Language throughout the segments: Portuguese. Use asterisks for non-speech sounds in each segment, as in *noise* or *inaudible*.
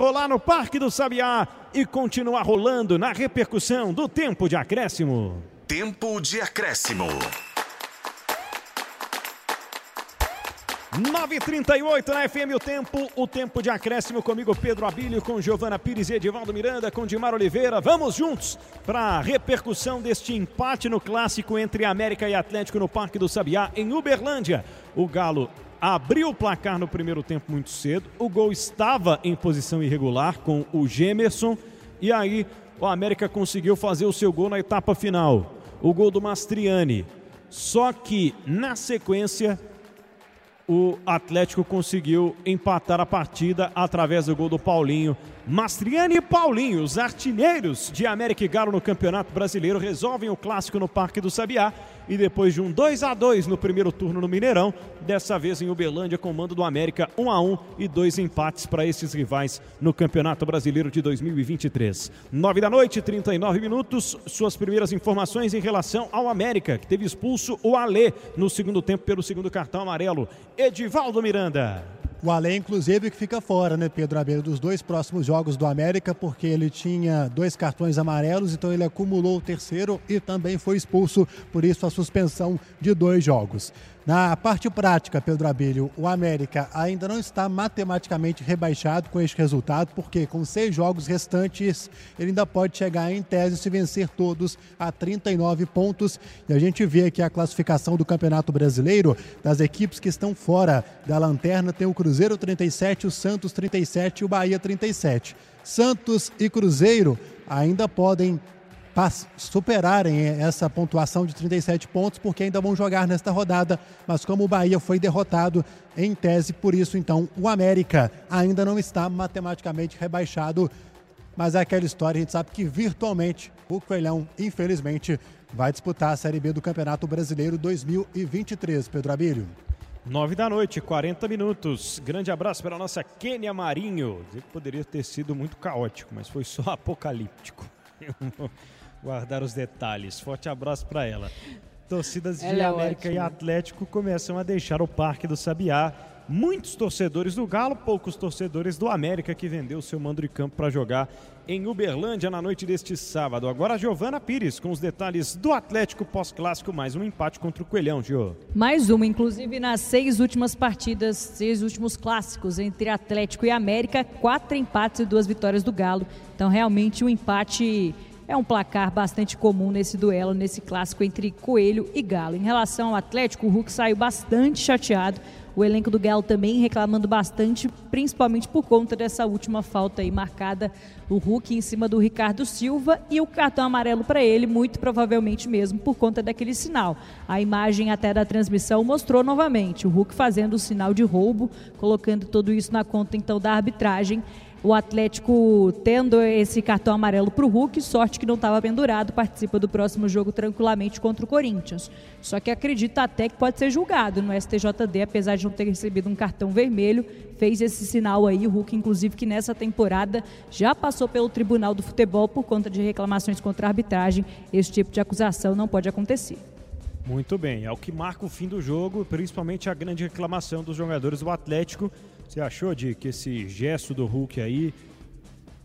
Rolar no Parque do Sabiá e continuar rolando na repercussão do tempo de acréscimo. Tempo de acréscimo. 9h38 na FM o tempo, o tempo de acréscimo comigo Pedro Abílio, com Giovana Pires e Edivaldo Miranda, com Dimar Oliveira. Vamos juntos para a repercussão deste empate no clássico entre América e Atlético no Parque do Sabiá, em Uberlândia. O Galo abriu o placar no primeiro tempo muito cedo. O gol estava em posição irregular com o Gemerson. E aí o América conseguiu fazer o seu gol na etapa final. O gol do Mastriani. Só que na sequência o Atlético conseguiu empatar a partida através do gol do Paulinho. Mastriani e Paulinho, os artilheiros de América e Galo no Campeonato Brasileiro, resolvem o clássico no Parque do Sabiá e depois de um 2 a 2 no primeiro turno no Mineirão, dessa vez em Uberlândia, comando do América 1 a 1 e dois empates para esses rivais no Campeonato Brasileiro de 2023. 9 da noite, 39 minutos. Suas primeiras informações em relação ao América, que teve expulso o Alê no segundo tempo pelo segundo cartão amarelo. Edivaldo Miranda. O Alê, inclusive, que fica fora, né, Pedro Abeiro, dos dois próximos jogos do América, porque ele tinha dois cartões amarelos, então ele acumulou o terceiro e também foi expulso, por isso a suspensão de dois jogos. Na parte prática, Pedro Abelho, o América ainda não está matematicamente rebaixado com este resultado, porque com seis jogos restantes ele ainda pode chegar em tese se vencer todos a 39 pontos. E a gente vê aqui a classificação do Campeonato Brasileiro das equipes que estão fora da lanterna. Tem o Cruzeiro 37, o Santos 37 e o Bahia 37. Santos e Cruzeiro ainda podem superarem essa pontuação de 37 pontos, porque ainda vão jogar nesta rodada. Mas como o Bahia foi derrotado em tese, por isso então o América ainda não está matematicamente rebaixado. Mas é aquela história, a gente sabe que virtualmente o Coelhão, infelizmente, vai disputar a Série B do Campeonato Brasileiro 2023. Pedro Abílio. 9 da noite, 40 minutos. Grande abraço para a nossa Kênia Marinho. Poderia ter sido muito caótico, mas foi só *laughs* apocalíptico. Guardar os detalhes. Forte abraço para ela. Torcidas de ela América é e Atlético começam a deixar o Parque do Sabiá. Muitos torcedores do Galo, poucos torcedores do América que vendeu seu mando de campo para jogar em Uberlândia na noite deste sábado. Agora a Giovana Pires com os detalhes do Atlético pós-clássico, mais um empate contra o Coelhão, Gio. Mais uma, inclusive nas seis últimas partidas, seis últimos clássicos entre Atlético e América, quatro empates e duas vitórias do Galo. Então realmente um empate é um placar bastante comum nesse duelo, nesse clássico entre Coelho e Galo. Em relação ao Atlético, o Hulk saiu bastante chateado. O elenco do Galo também reclamando bastante, principalmente por conta dessa última falta aí marcada, o Hulk em cima do Ricardo Silva e o cartão amarelo para ele, muito provavelmente mesmo por conta daquele sinal. A imagem até da transmissão mostrou novamente o Hulk fazendo o sinal de roubo, colocando tudo isso na conta então da arbitragem o Atlético tendo esse cartão amarelo para o Hulk, sorte que não estava pendurado, participa do próximo jogo tranquilamente contra o Corinthians. Só que acredita até que pode ser julgado no STJD, apesar de não ter recebido um cartão vermelho, fez esse sinal aí, o Hulk, inclusive, que nessa temporada já passou pelo Tribunal do Futebol por conta de reclamações contra a arbitragem. Esse tipo de acusação não pode acontecer. Muito bem, é o que marca o fim do jogo, principalmente a grande reclamação dos jogadores do Atlético você achou de que esse gesto do Hulk aí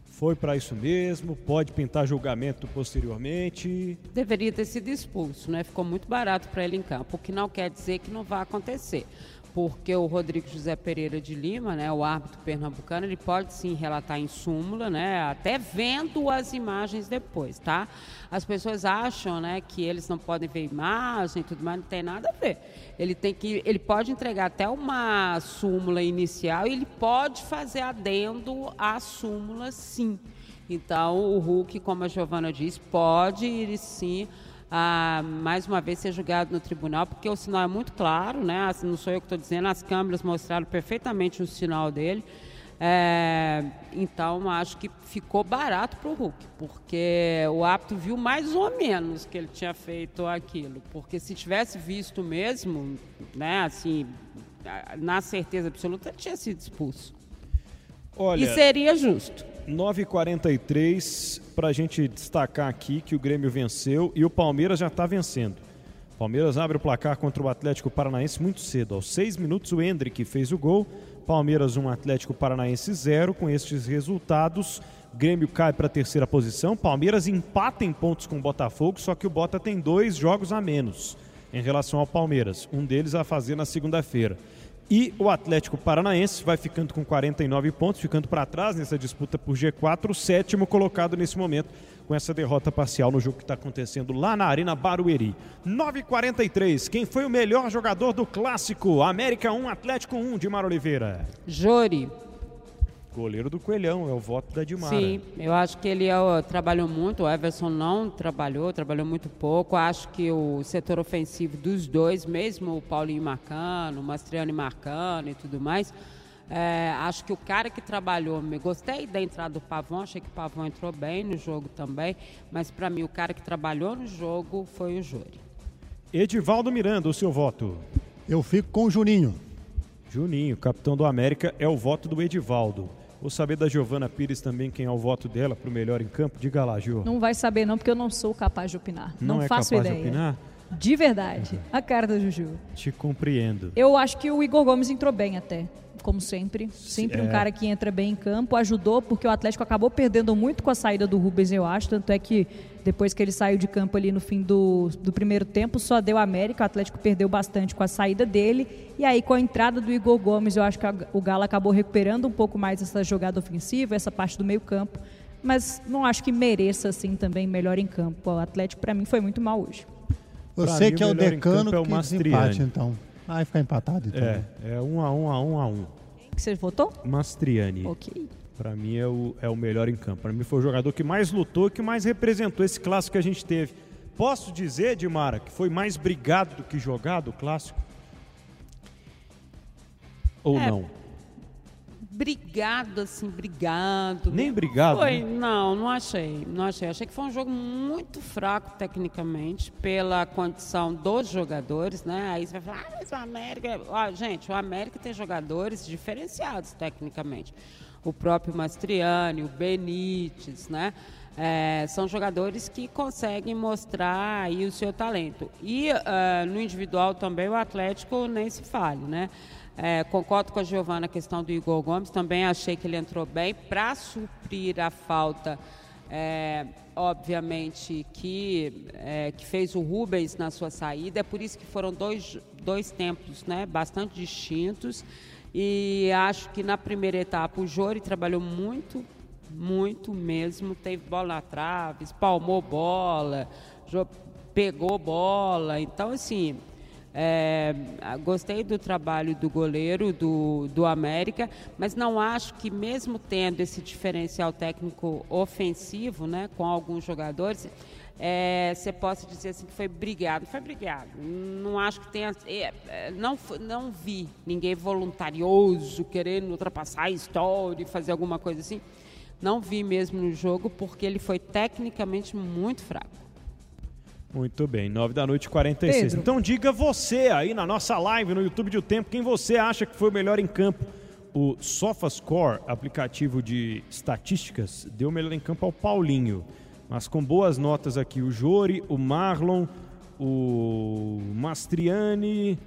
foi para isso mesmo? Pode pintar julgamento posteriormente? Deveria ter sido expulso, né? Ficou muito barato para ele em campo, o que não quer dizer que não vai acontecer porque o Rodrigo José Pereira de Lima, né, o árbitro pernambucano, ele pode sim relatar em súmula, né, até vendo as imagens depois, tá? As pessoas acham, né, que eles não podem ver imagem e tudo mais, não tem nada a ver. Ele tem que, ele pode entregar até uma súmula inicial e ele pode fazer adendo à súmula, sim. Então, o Hulk, como a Giovana disse, pode ir sim a, mais uma vez, ser julgado no tribunal, porque o sinal é muito claro, né? Não sou eu que estou dizendo, as câmeras mostraram perfeitamente o sinal dele. É, então, acho que ficou barato para o Hulk, porque o árbitro viu mais ou menos que ele tinha feito aquilo. Porque se tivesse visto mesmo, né, assim, na certeza absoluta, ele tinha sido expulso. Olha, e seria justo. 9h43, para a gente destacar aqui que o Grêmio venceu e o Palmeiras já está vencendo. Palmeiras abre o placar contra o Atlético Paranaense muito cedo. Aos seis minutos, o Hendrick fez o gol Palmeiras 1, Atlético Paranaense 0. Com estes resultados, Grêmio cai para a terceira posição. Palmeiras empata em pontos com o Botafogo, só que o Bota tem dois jogos a menos em relação ao Palmeiras. Um deles a fazer na segunda-feira. E o Atlético Paranaense vai ficando com 49 pontos, ficando para trás nessa disputa por G4, o sétimo colocado nesse momento, com essa derrota parcial no jogo que está acontecendo lá na Arena Barueri. 9h43, quem foi o melhor jogador do clássico? América 1, Atlético 1, Dimar Oliveira. Jori. Goleiro do Coelhão, é o voto da Dimara. Sim, eu acho que ele trabalhou muito, o Everson não trabalhou, trabalhou muito pouco. Acho que o setor ofensivo dos dois, mesmo o Paulinho marcando, o Mastriani marcando e tudo mais, é, acho que o cara que trabalhou, me gostei da entrada do Pavão, achei que o Pavão entrou bem no jogo também, mas para mim o cara que trabalhou no jogo foi o Júri. Edivaldo Miranda, o seu voto. Eu fico com o Juninho. Juninho, capitão do América, é o voto do Edivaldo. Vou saber da Giovana Pires também quem é o voto dela para o melhor em campo. Diga lá, Gio. Não vai saber não, porque eu não sou capaz de opinar. Não, não é faço capaz ideia. de opinar? De verdade. A cara da Juju. Te compreendo. Eu acho que o Igor Gomes entrou bem até, como sempre. Sempre É. um cara que entra bem em campo, ajudou, porque o Atlético acabou perdendo muito com a saída do Rubens, eu acho. Tanto é que depois que ele saiu de campo ali no fim do, do primeiro tempo, só deu América. O Atlético perdeu bastante com a saída dele. E aí, com a entrada do Igor Gomes, eu acho que a- o Galo acabou recuperando um pouco mais essa jogada ofensiva, essa parte do meio campo. Mas não acho que mereça, assim, também melhor em campo. O Atlético, para mim, foi muito mal hoje. Você mim, que é o decano é o que Mastriani. desempate, então. Vai ficar empatado, então. É, é um a um a um a um. Que você votou? Mastriani. Ok. Para mim é o, é o melhor em campo. Para mim foi o jogador que mais lutou e que mais representou esse clássico que a gente teve. Posso dizer, Dimara, que foi mais brigado do que jogado o clássico? Ou É, não? Brigado, assim, brigado. Nem brigado, Foi, né? não, não achei. Não achei. Achei que foi um jogo muito fraco tecnicamente, pela condição dos jogadores, né? Aí você vai falar, ah, mas o América. Ó, gente, o América tem jogadores diferenciados tecnicamente. O próprio Mastriani, o Benítez, né? É, são jogadores que conseguem mostrar aí o seu talento. E ah, no individual também o Atlético nem se fale, né? É, concordo com a Giovana na questão do Igor Gomes, também achei que ele entrou bem para suprir a falta, é, obviamente, que, é, que fez o Rubens na sua saída. É por isso que foram dois, dois tempos né, bastante distintos. E acho que na primeira etapa o Jori trabalhou muito, muito mesmo. Teve bola na trave, espalmou bola, pegou bola. Então, assim, é, gostei do trabalho do goleiro do, do América, mas não acho que mesmo tendo esse diferencial técnico ofensivo, né, com alguns jogadores, é, você possa dizer assim que foi brigado. Foi brigado. Não acho que tenha. é, é, não, não vi ninguém voluntarioso querendo ultrapassar a história e fazer alguma coisa assim. Não vi mesmo no jogo, porque ele foi tecnicamente muito fraco. Muito bem, 9 da noite, 46. Pedro. Então diga você aí na nossa live no YouTube de O Tempo, quem você acha que foi o melhor em campo. O SofaScore, aplicativo de estatísticas, deu o melhor em campo ao Paulinho. Mas com boas notas aqui, o Jori, o Marlon, o Mastriani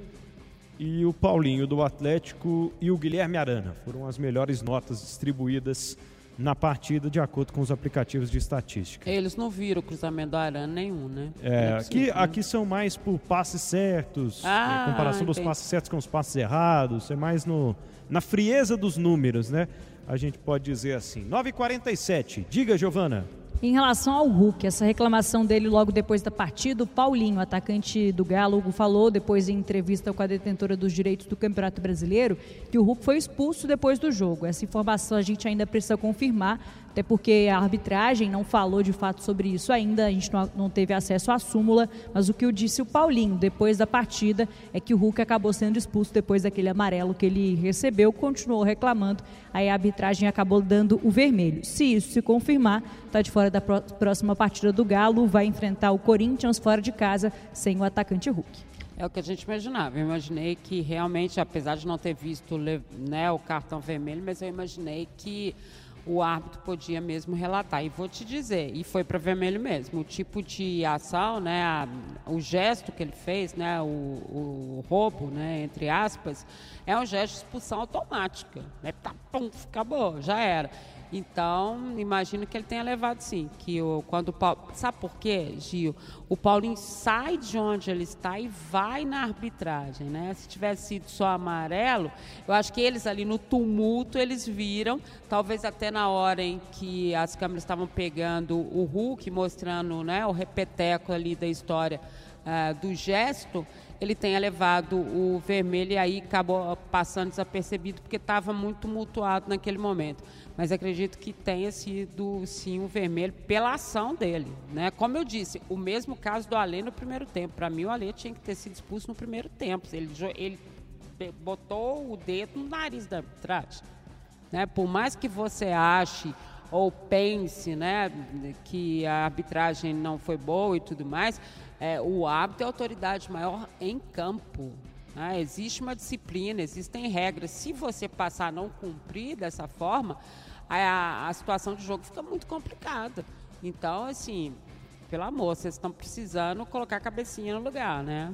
e o Paulinho do Atlético e o Guilherme Arana. Foram as melhores notas distribuídas na partida de acordo com os aplicativos de estatística. Eles não viram o cruzamento do Arana nenhum, né? É, é aqui, né? aqui são mais por passes certos, Ah, é, comparação dos entendi. passes certos com os passes errados, é mais no, na frieza dos números, né? A gente pode dizer assim. 9h47, diga, Giovana. Em relação ao Hulk, essa reclamação dele logo depois da partida, o Paulinho, atacante do Galo, falou depois em entrevista com a detentora dos direitos do Campeonato Brasileiro que o Hulk foi expulso depois do jogo. Essa informação a gente ainda precisa confirmar, até porque a arbitragem não falou de fato sobre isso ainda, a gente não, teve acesso à súmula, mas o que o disse o Paulinho depois da partida é que o Hulk acabou sendo expulso depois daquele amarelo que ele recebeu, continuou reclamando, aí a arbitragem acabou dando o vermelho. Se isso se confirmar, está de fora da pró- próxima partida do Galo, vai enfrentar o Corinthians fora de casa sem o atacante Hulk. É o que a gente imaginava. Eu imaginei que realmente, apesar de não ter visto né, o cartão vermelho, mas eu imaginei que o árbitro podia mesmo relatar. E vou te dizer, e foi para vermelho mesmo, o tipo de ação, né, a, o gesto que ele fez, né, o, o, roubo, né, entre aspas, é um gesto de expulsão automática. Né, tá, pum, acabou, já era. Então, imagino que ele tenha levado sim. Que o, quando o Paulo. Sabe por quê, Gil? O Paulinho sai de onde ele está e vai na arbitragem, né? Se tivesse sido só amarelo, eu acho que eles ali no tumulto eles viram, talvez até na hora em que as câmeras estavam pegando o Hulk, mostrando né, o repeteco ali da história uh, do gesto, ele tenha levado o vermelho e aí acabou passando desapercebido porque estava muito tumultuado naquele momento mas acredito que tenha sido sim o vermelho pela ação dele, né? Como eu disse, o mesmo caso do Alê no primeiro tempo. Para mim o Alê tinha que ter sido expulso no primeiro tempo. Ele, ele botou o dedo no nariz da arbitragem, né? Por mais que você ache ou pense, né, que a arbitragem não foi boa e tudo mais, é, o árbitro é a autoridade maior em campo. Né? Existe uma disciplina, existem regras. Se você passar a não cumprir dessa forma, a, a situação de jogo fica muito complicada. Então, assim, pelo amor, vocês estão precisando colocar a cabecinha no lugar, né?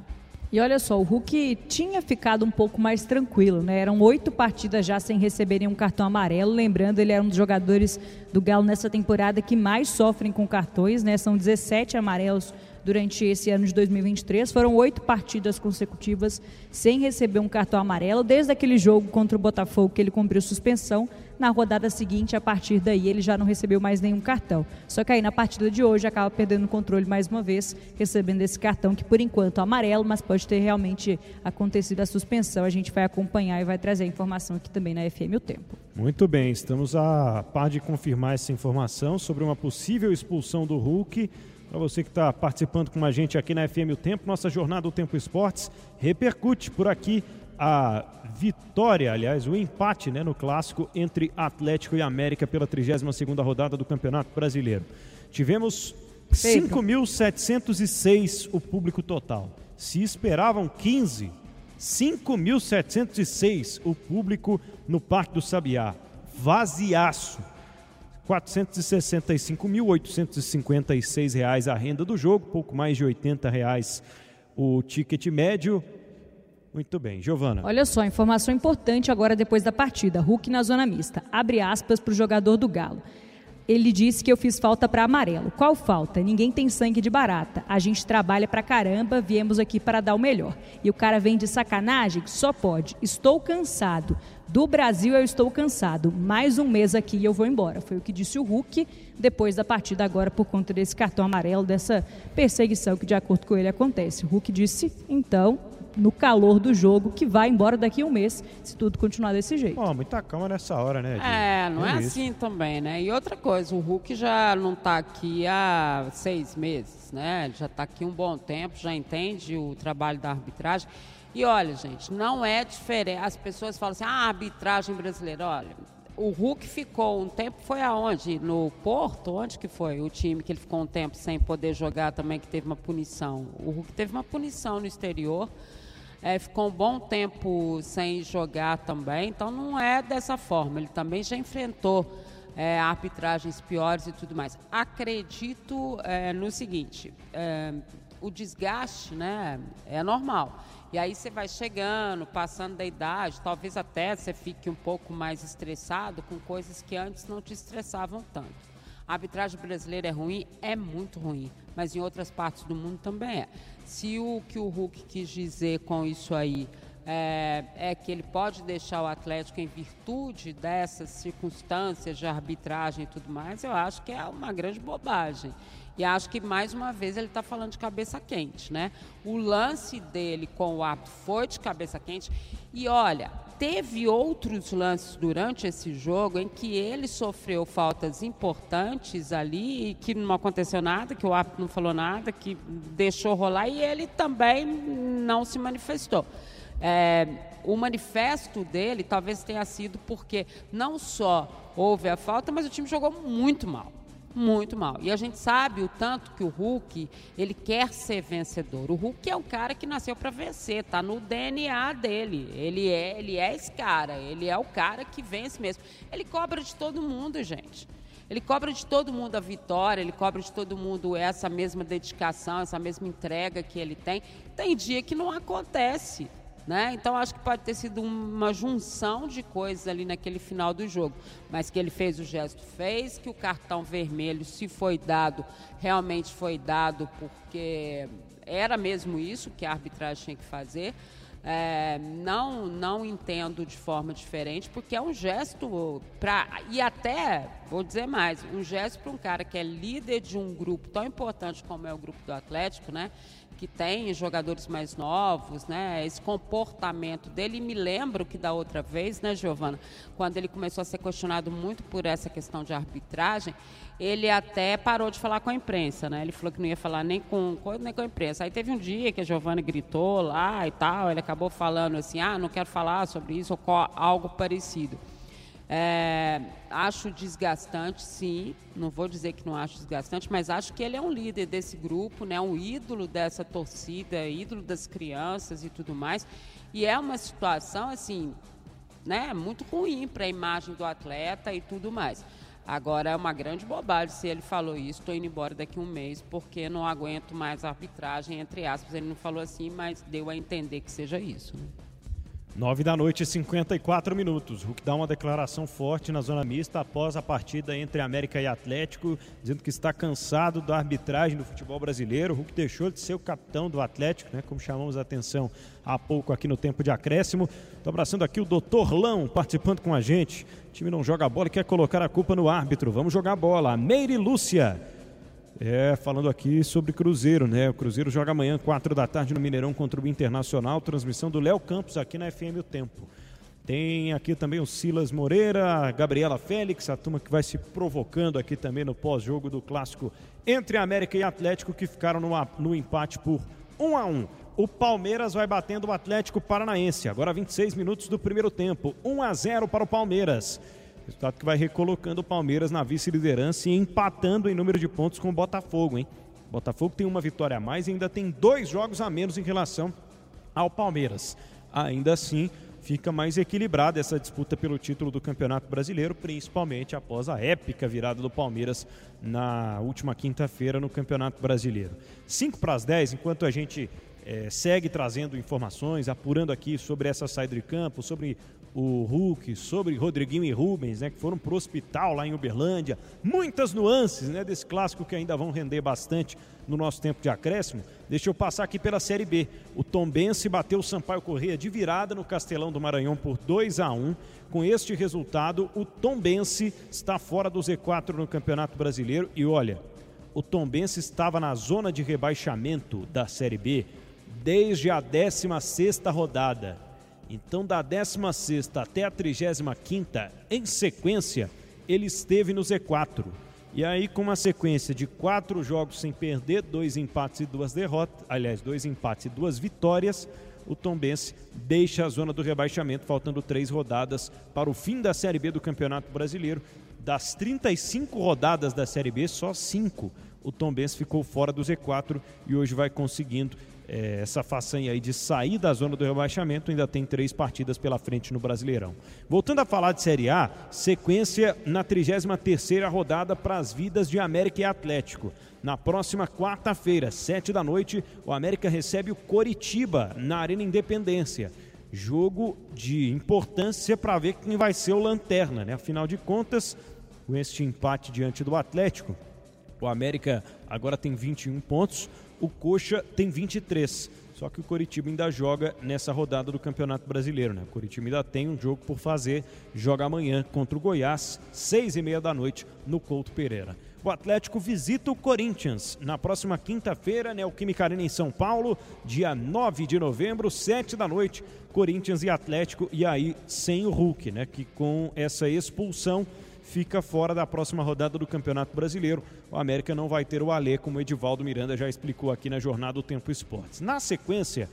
E olha só, o Hulk tinha ficado um pouco mais tranquilo, né? Eram oito partidas já sem receber nenhum cartão amarelo. Lembrando, ele é um dos jogadores do Galo nessa temporada que mais sofrem com cartões, né? São 17 amarelos durante esse ano de 2023. Foram oito partidas consecutivas sem receber um cartão amarelo, desde aquele jogo contra o Botafogo que ele cumpriu suspensão. Na rodada seguinte, a partir daí, ele já não recebeu mais nenhum cartão. Só que aí na partida de hoje acaba perdendo o controle mais uma vez, recebendo esse cartão que por enquanto é amarelo, mas pode ter realmente acontecido a suspensão. A gente vai acompanhar e vai trazer a informação aqui também na FM O Tempo. Muito bem, estamos a par de confirmar essa informação sobre uma possível expulsão do Hulk. Para você que está participando com a gente aqui na FM O Tempo, nossa jornada O Tempo Esportes repercute por aqui a vitória, aliás, o empate né, no clássico entre Atlético e América pela 32ª rodada do Campeonato Brasileiro. Tivemos 5.706 o público total. Se esperavam 15, 5.706 o público no Parque do Sabiá. Vaziaço. 465.856 reais a renda do jogo, pouco mais de 80 reais o ticket médio. Muito bem, Giovana. Olha só, informação importante agora depois da partida. Hulk na zona mista. Abre aspas para o jogador do Galo. Ele disse que eu fiz falta para amarelo. Qual falta? Ninguém tem sangue de barata. A gente trabalha pra caramba, viemos aqui para dar o melhor. E o cara vem de sacanagem? Só pode. Estou cansado. Do Brasil eu estou cansado. Mais um mês aqui e eu vou embora. Foi o que disse o Hulk depois da partida agora por conta desse cartão amarelo, dessa perseguição que de acordo com ele acontece. O Hulk disse, então, no calor do jogo, que vai embora daqui a um mês, se tudo continuar desse jeito. Pô, muita calma nessa hora, né? É, não é, é assim também, né? E outra coisa, o Hulk já não está aqui há seis meses, né? Ele já está aqui um bom tempo, já entende o trabalho da arbitragem. E olha, gente, não é diferente. As pessoas falam assim, ah, arbitragem brasileira, olha. O Hulk ficou um tempo, foi aonde? No Porto? Onde que foi o time que ele ficou um tempo sem poder jogar também, que teve uma punição? O Hulk teve uma punição no exterior, é, ficou um bom tempo sem jogar também, então não é dessa forma. Ele também já enfrentou é, arbitragens piores e tudo mais. Acredito é, no seguinte: é, o desgaste né, é normal. E aí você vai chegando, passando da idade, talvez até você fique um pouco mais estressado com coisas que antes não te estressavam tanto. A arbitragem brasileira é ruim? É muito ruim, mas em outras partes do mundo também é. Se o que o Hulk quis dizer com isso aí é, é, que ele pode deixar o Atlético em virtude dessas circunstâncias de arbitragem e tudo mais, eu acho que é uma grande bobagem. E acho que mais uma vez ele está falando de cabeça quente, né? O lance dele com o árbitro foi de cabeça quente. E olha, teve outros lances durante esse jogo em que ele sofreu faltas importantes ali que não aconteceu nada, que o árbitro não falou nada, que deixou rolar e ele também não se manifestou. É, o manifesto dele talvez tenha sido porque não só houve a falta, mas o time jogou muito mal. Muito mal. E a gente sabe o tanto que o Hulk, ele quer ser vencedor. O Hulk é o cara que nasceu para vencer, tá no DNA dele. Ele é, ele é esse cara, ele é o cara que vence mesmo. Ele cobra de todo mundo, gente. Ele cobra de todo mundo a vitória, ele cobra de todo mundo essa mesma dedicação, essa mesma entrega que ele tem. Tem dia que não acontece. Né? Então acho que pode ter sido uma junção de coisas ali naquele final do jogo, mas que ele fez o gesto, fez que o cartão vermelho, se foi dado, realmente foi dado porque era mesmo isso que a arbitragem tinha que fazer. É, não não entendo de forma diferente porque é um gesto para e até vou dizer mais um gesto para um cara que é líder de um grupo tão importante como é o grupo do Atlético né que tem jogadores mais novos, né? Esse comportamento dele. me lembro que da outra vez, né, Giovana, quando ele começou a ser questionado muito por essa questão de arbitragem, ele até parou de falar com a imprensa, né? Ele falou que não ia falar nem com, nem com a imprensa. Aí teve um dia que a Giovana gritou lá e tal, ele acabou falando assim: "Ah, não quero falar sobre isso" ou algo parecido. É, acho desgastante, sim. Não vou dizer que não acho desgastante, mas acho que ele é um líder desse grupo, né? Um ídolo dessa torcida, ídolo das crianças e tudo mais. E é uma situação assim, né? Muito ruim para a imagem do atleta e tudo mais. Agora é uma grande bobagem se ele falou isso, estou indo embora daqui a um mês porque não aguento mais a arbitragem, entre aspas. Ele não falou assim, mas deu a entender que seja isso. Né? 9 da noite, 54 minutos. Hulk dá uma declaração forte na zona mista após a partida entre América e Atlético, dizendo que está cansado da arbitragem do futebol brasileiro. Hulk deixou de ser o capitão do Atlético, né, como chamamos a atenção há pouco aqui no tempo de acréscimo. Estou abraçando aqui o doutor Lão, participando com a gente. O time não joga bola e quer colocar a culpa no árbitro. Vamos jogar bola. Meire Lúcia. É, falando aqui sobre Cruzeiro, né? O Cruzeiro joga amanhã, 4 da tarde, no Mineirão contra o Internacional. Transmissão do Léo Campos aqui na FM O Tempo. Tem aqui também o Silas Moreira, Gabriela Félix, a turma que vai se provocando aqui também no pós-jogo do clássico entre América e Atlético, que ficaram no, no empate por 1 a 1 o Palmeiras vai batendo o Atlético Paranaense. Agora 26 minutos do primeiro tempo. 1 a 0 para o Palmeiras. Resultado que vai recolocando o Palmeiras na vice-liderança e empatando em número de pontos com o Botafogo, hein? Botafogo tem uma vitória a mais e ainda tem dois jogos a menos em relação ao Palmeiras. Ainda assim, fica mais equilibrada essa disputa pelo título do Campeonato Brasileiro, principalmente após a épica virada do Palmeiras na última quinta-feira no Campeonato Brasileiro. 5 para as 10, enquanto a gente é, segue trazendo informações, apurando aqui sobre essa saída de campo, sobre o Hulk, sobre Rodriguinho e Rubens, né, que foram para o hospital lá em Uberlândia. Muitas nuances né, desse clássico que ainda vão render bastante no nosso tempo de acréscimo. Deixa eu passar aqui pela Série B. O Tombense bateu o Sampaio Correia de virada no Castelão do Maranhão por 2 a 1 Com este resultado, o Tombense está fora do Z4 no Campeonato Brasileiro. E olha, o Tombense estava na zona de rebaixamento da Série B desde a 16ª rodada então, da 16 até a 35, em sequência, ele esteve no Z4. E aí, com uma sequência de quatro jogos sem perder, dois empates e duas derrotas, aliás, dois empates e duas vitórias, o Tombense deixa a zona do rebaixamento, faltando três rodadas para o fim da Série B do Campeonato Brasileiro. Das 35 rodadas da Série B, só cinco o Tombense ficou fora do Z4 e hoje vai conseguindo é, essa façanha aí de sair da zona do rebaixamento, ainda tem três partidas pela frente no Brasileirão. Voltando a falar de Série A, sequência na 33ª rodada para as vidas de América e Atlético. Na próxima quarta-feira, sete da noite, o América recebe o Coritiba na Arena Independência. Jogo de importância para ver quem vai ser o lanterna, né? Afinal de contas, com este empate diante do Atlético, o América agora tem 21 pontos, o Coxa tem 23. Só que o Coritiba ainda joga nessa rodada do Campeonato Brasileiro, né? O Coritiba ainda tem um jogo por fazer, joga amanhã contra o Goiás, seis e meia da noite, no Couto Pereira. O Atlético visita o Corinthians na próxima quinta-feira, Neoquímica Arena em São Paulo, dia 9 de novembro, sete da noite, Corinthians e Atlético, e aí sem o Hulk, né? Que com essa expulsão fica fora da próxima rodada do Campeonato Brasileiro. O América não vai ter o Alê, como o Edivaldo Miranda já explicou aqui na jornada do Tempo Esportes. Na sequência,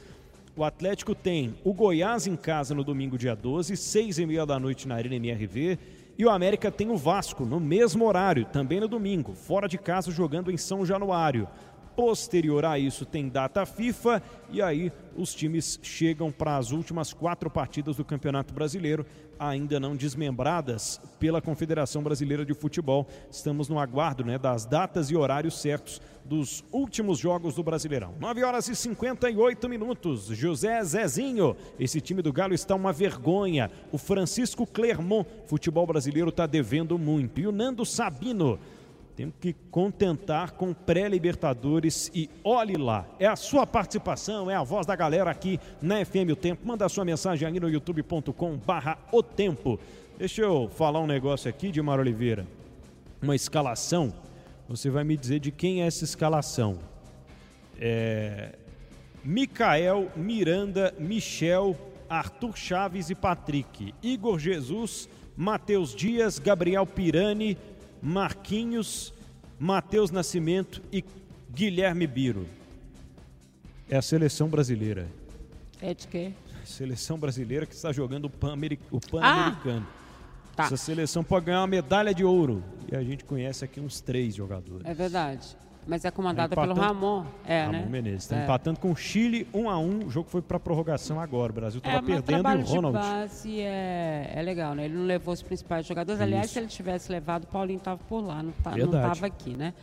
o Atlético tem o Goiás em casa no domingo, dia 12, seis e meia da noite na Arena MRV. E o América tem o Vasco no mesmo horário, também no domingo, fora de casa jogando em São Januário. Posterior a isso tem data FIFA e aí os times chegam para as últimas quatro partidas do Campeonato Brasileiro, ainda não desmembradas pela Confederação Brasileira de Futebol. Estamos no aguardo né, das datas e horários certos dos últimos jogos do Brasileirão. 9 horas e 58 minutos. José Zezinho, esse time do Galo está uma vergonha. O Francisco Clermont, futebol brasileiro está devendo muito. E o Nando Sabino temos que contentar com pré-Libertadores e olhe lá. É a sua participação, é a voz da galera aqui na FM O Tempo. Manda a sua mensagem aí no youtube.com barra O Tempo. Deixa eu falar um negócio aqui, Dimar Oliveira. Uma escalação. Você vai me dizer de quem é essa escalação. É... Micael, Miranda, Michel, Arthur Chaves e Patrick. Igor Jesus, Matheus Dias, Gabriel Pirani, Marquinhos, Matheus Nascimento e Guilherme Biro. É a seleção brasileira. É de quê? Seleção brasileira que está jogando o Pan-Americano. Ah, tá. Essa seleção pode ganhar uma medalha de ouro. E a gente conhece aqui uns três jogadores. É verdade. Mas é comandada Tá pelo Ramon. É, Ramon né? Menezes. Está É. empatando com o Chile 1 a 1 O jogo foi para prorrogação agora. O Brasil estava É, perdendo e o Ronald. de base é, é legal, né? Ele não levou os principais jogadores. Aliás, Isso. se ele tivesse levado, o Paulinho estava por lá, não tá- estava aqui, né?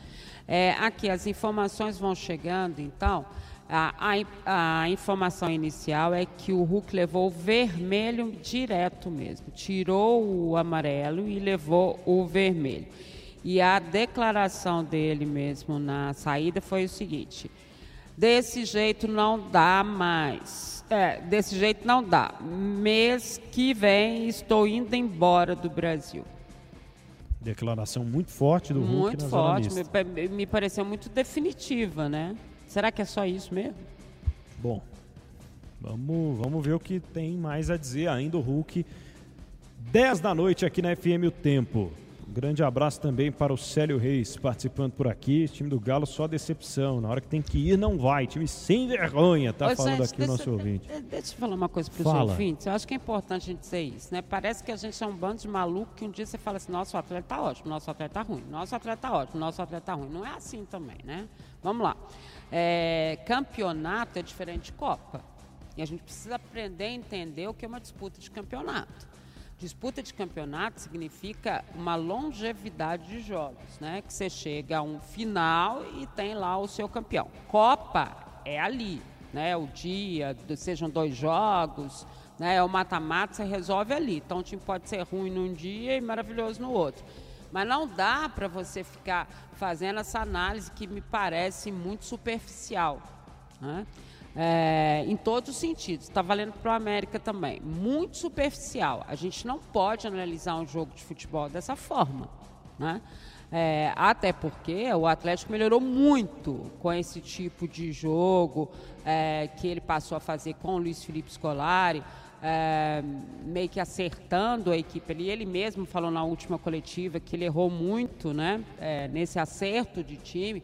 É, aqui, as informações vão chegando, então. A, a a informação inicial é que o Hulk levou o vermelho direto mesmo. Tirou o amarelo e levou o vermelho. E a declaração dele mesmo na saída foi o seguinte: Desse jeito não dá mais. É, desse jeito não dá. Mês que vem estou indo embora do Brasil. Declaração muito forte do Hulk muito forte, me, me pareceu muito definitiva, né? Será que é só isso mesmo? Bom, vamos, vamos ver o que tem mais a dizer ainda o Hulk. 10 da noite aqui na FM O Tempo. Grande abraço também para o Célio Reis participando por aqui. Time do Galo só decepção. Na hora que tem que ir, não vai. Time sem vergonha, tá Ô, falando gente, aqui o nosso deixa, ouvinte. de- Deixa eu falar uma coisa para os ouvintes. Eu acho que é importante a gente dizer isso, né? Parece que a gente é um bando de maluco que um dia você fala assim, nosso atleta tá ótimo, nosso atleta tá ruim, nosso atleta tá ótimo, nosso atleta tá ruim. Não é assim também, né? Vamos lá. É, campeonato é diferente de Copa. E a gente precisa aprender a entender o que é uma disputa de campeonato. Disputa de campeonato significa uma longevidade de jogos, né? Que você chega a um final e tem lá o seu campeão. Copa é ali, né? O dia, sejam dois jogos, né? O mata-mata, você resolve ali. Então o time pode ser ruim num dia e maravilhoso no outro. Mas não dá para você ficar fazendo essa análise que me parece muito superficial. né? É, em todos os sentidos. Está valendo para o América também. Muito superficial. A gente não pode analisar um jogo de futebol dessa forma. Né? É, até porque o Atlético melhorou muito com esse tipo de jogo é, que ele passou a fazer com o Luiz Felipe Scolari. é, meio que acertando a equipe ali. Ele mesmo falou na última coletiva que ele errou muito né, é, nesse acerto de time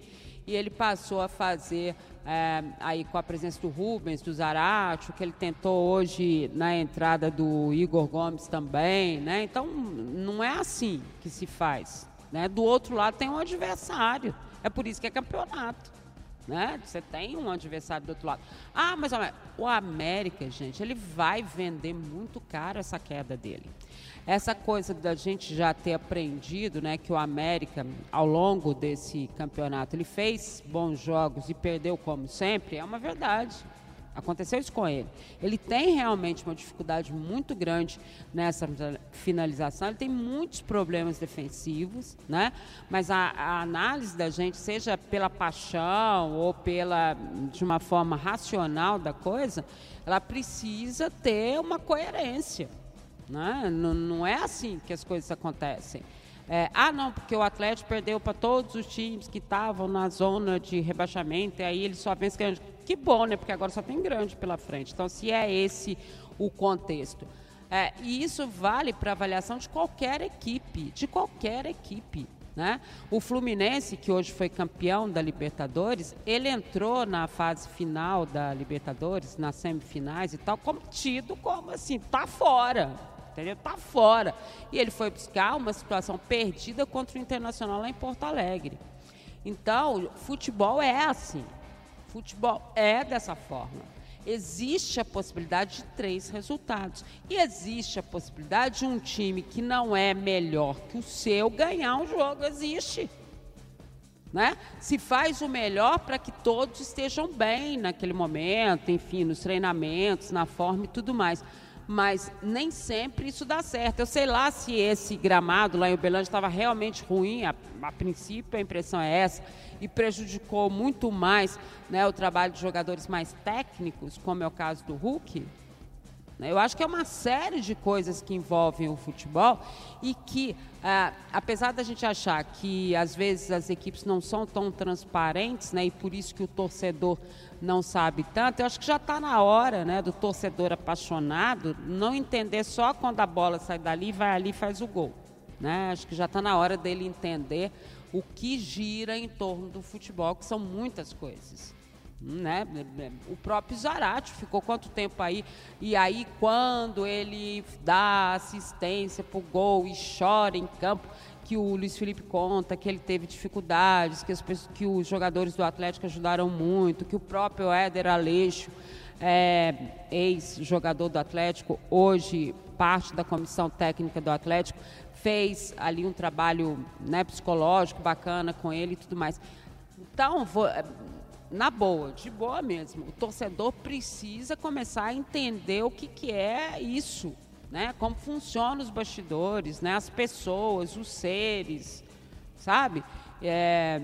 e ele passou a fazer é, aí com a presença do Rubens, do Zarate, que ele tentou hoje na entrada do Igor Gomes também, né? Então não é assim que se faz, né? Do outro lado tem um adversário, é por isso que é campeonato, né? Você tem um adversário do outro lado. Ah, mas o América, gente, ele vai vender muito caro essa queda dele. Essa coisa da gente já ter aprendido, né, que o América, ao longo desse campeonato, ele fez bons jogos e perdeu como sempre, é uma verdade. Aconteceu isso com ele. Ele tem realmente uma dificuldade muito grande nessa finalização. Ele tem muitos problemas defensivos, né? Mas a, a análise da gente, seja pela paixão ou pela de uma forma racional da coisa, ela precisa ter uma coerência. Né? Não, não é assim que as coisas acontecem. É, ah, não, porque o Atlético perdeu para todos os times que estavam na zona de rebaixamento, e aí ele só vence grande. Que bom, né? Porque agora só tem grande pela frente. Então, se é esse o contexto. É, e isso vale para avaliação de qualquer equipe, de qualquer equipe. Né? O Fluminense, que hoje foi campeão da Libertadores, ele entrou na fase final da Libertadores, nas semifinais e tal, como tido como assim, tá fora. Entendeu? Tá fora. E ele foi buscar uma situação perdida contra o Internacional lá em Porto Alegre. Então, futebol é assim. Futebol é dessa forma. Existe a possibilidade de três resultados. E existe a possibilidade de um time que não é melhor que o seu ganhar um jogo. Existe. Né? Se faz o melhor para que todos estejam bem naquele momento, enfim, nos treinamentos, na forma e tudo mais. Mas nem sempre isso dá certo. Eu sei lá se esse gramado lá em Uberlândia estava realmente ruim, a, a, princípio a impressão é essa, e prejudicou muito mais né, o trabalho de jogadores mais técnicos, como é o caso do Hulk. Né? Eu acho que é uma série de coisas que envolvem o futebol e que, ah, apesar da gente achar que às vezes as equipes não são tão transparentes, né, e por isso que o torcedor não sabe tanto, eu acho que já está na hora né, do torcedor apaixonado não entender só quando a bola sai dali, vai ali e faz o gol. Né? Acho que já está na hora dele entender o que gira em torno do futebol, que são muitas coisas né? O próprio Zarate ficou quanto tempo aí? E aí, quando ele dá assistência para o gol e chora em campo, que o Luiz Felipe conta que ele teve dificuldades, que, as que os jogadores do Atlético ajudaram muito, que o próprio Éder Aleixo, é, ex-jogador do Atlético, hoje parte da comissão técnica do Atlético, fez ali um trabalho né, psicológico bacana com ele e tudo mais. Então, vou, na boa, de boa mesmo. O torcedor precisa começar a entender o que, que é isso, né? Como funcionam os bastidores, né? As pessoas, os seres, sabe? É,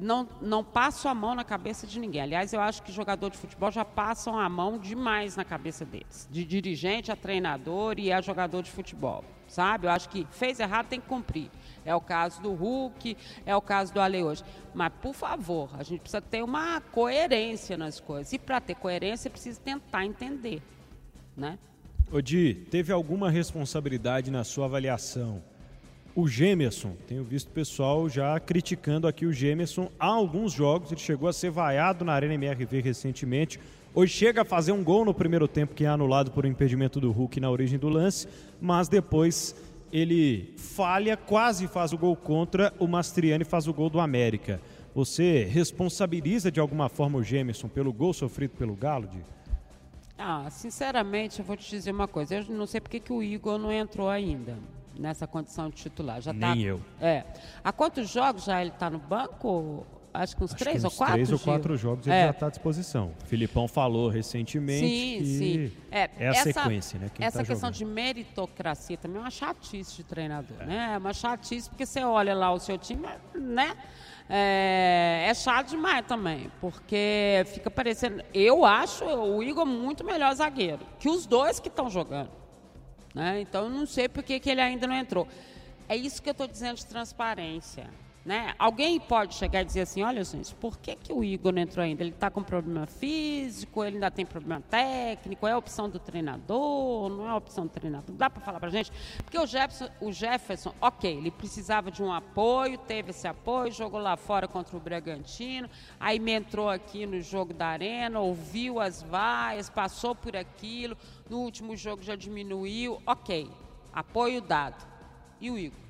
não, não passo a mão na cabeça de ninguém. Aliás, eu acho que jogador de futebol já passam a mão demais na cabeça deles. De dirigente a treinador e a jogador de futebol, sabe? Eu acho que fez errado, tem que cumprir. É o caso do Hulk, é o caso do Ale hoje. Mas, por favor, a gente precisa ter uma coerência nas coisas. E para ter coerência, precisa tentar entender. Né? Odi, teve alguma responsabilidade na sua avaliação? O Gemerson, tenho visto pessoal já criticando aqui o Gemerson há alguns jogos, ele chegou a ser vaiado na Arena MRV recentemente. Hoje chega a fazer um gol no primeiro tempo que é anulado por um impedimento do Hulk na origem do lance, mas depois ele falha, quase faz o gol contra, o Mastriani faz o gol do América. Você responsabiliza de alguma forma o Gemerson pelo gol sofrido pelo Galo? De... Ah, sinceramente, eu vou te dizer uma coisa. Eu não sei porque que o Igor não entrou ainda nessa condição de titular. Já tá, Nem eu. É. Há quantos jogos já ele está no banco? Acho que uns acho três que uns ou quatro. Três ou quatro jogos ele é. já está à disposição. O Filipão falou recentemente sim, que sim. É, é a essa, sequência, né? essa tá questão de meritocracia também é uma chatice de treinador, é. né? É uma chatice porque você olha lá o seu time, né? É, é chato demais também, porque fica parecendo. Eu acho o Igor muito melhor zagueiro que os dois que estão jogando. Né? Então eu não sei por que, que ele ainda não entrou. É isso que eu estou dizendo de transparência. Né? Alguém pode chegar e dizer assim, olha gente, por que, que o Igor não entrou ainda? Ele está com problema físico, ele ainda tem problema técnico, é a opção do treinador, não é a opção do treinador. Dá para falar para gente? Porque o Jefferson, o Jefferson, ok, ele precisava de um apoio, teve esse apoio, jogou lá fora contra o Bragantino, aí me entrou aqui no jogo da Arena, ouviu as vaias, passou por aquilo, no último jogo já diminuiu, ok, apoio dado. E o Igor?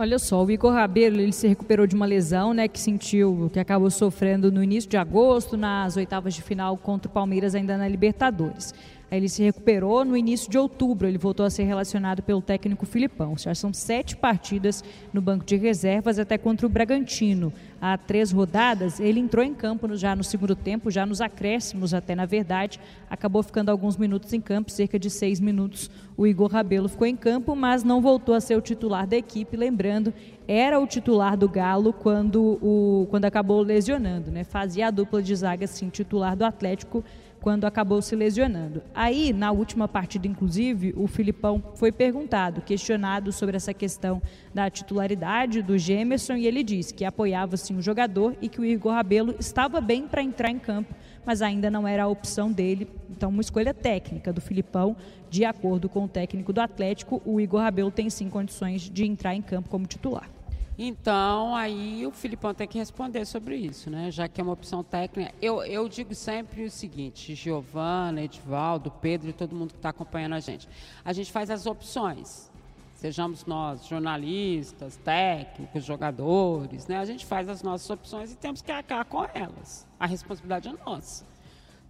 Olha só, o Igor Rabelo, ele se recuperou de uma lesão, né, que sentiu, que acabou sofrendo no início de agosto, nas oitavas de final contra o Palmeiras ainda na Libertadores. Ele se recuperou no início de outubro, ele voltou a ser relacionado pelo técnico Filipão. Já são sete partidas no banco de reservas até contra o Bragantino. Há três rodadas, ele entrou em campo já no segundo tempo, já nos acréscimos até na verdade. Acabou ficando alguns minutos em campo, cerca de seis minutos. O Igor Rabelo ficou em campo, mas não voltou a ser o titular da equipe. Lembrando, era o titular do Galo quando, o, quando acabou lesionando, né? Fazia a dupla de zaga, sim, titular do Atlético quando acabou se lesionando. Aí, na última partida, inclusive, o Filipão foi perguntado, questionado sobre essa questão da titularidade do Gemerson, e ele disse que apoiava sim o jogador e que o Igor Rabelo estava bem para entrar em campo, mas ainda não era a opção dele. Então, uma escolha técnica do Filipão, de acordo com o técnico do Atlético, o Igor Rabelo tem sim condições de entrar em campo como titular. Então, aí o Filipão tem que responder sobre isso, né? Já que é uma opção técnica. Eu, eu digo sempre o seguinte, Giovana, Edivaldo, Pedro e todo mundo que está acompanhando a gente. A gente faz as opções. Sejamos nós, jornalistas, técnicos, jogadores, né? A gente faz as nossas opções e temos que arcar com elas. A responsabilidade é nossa.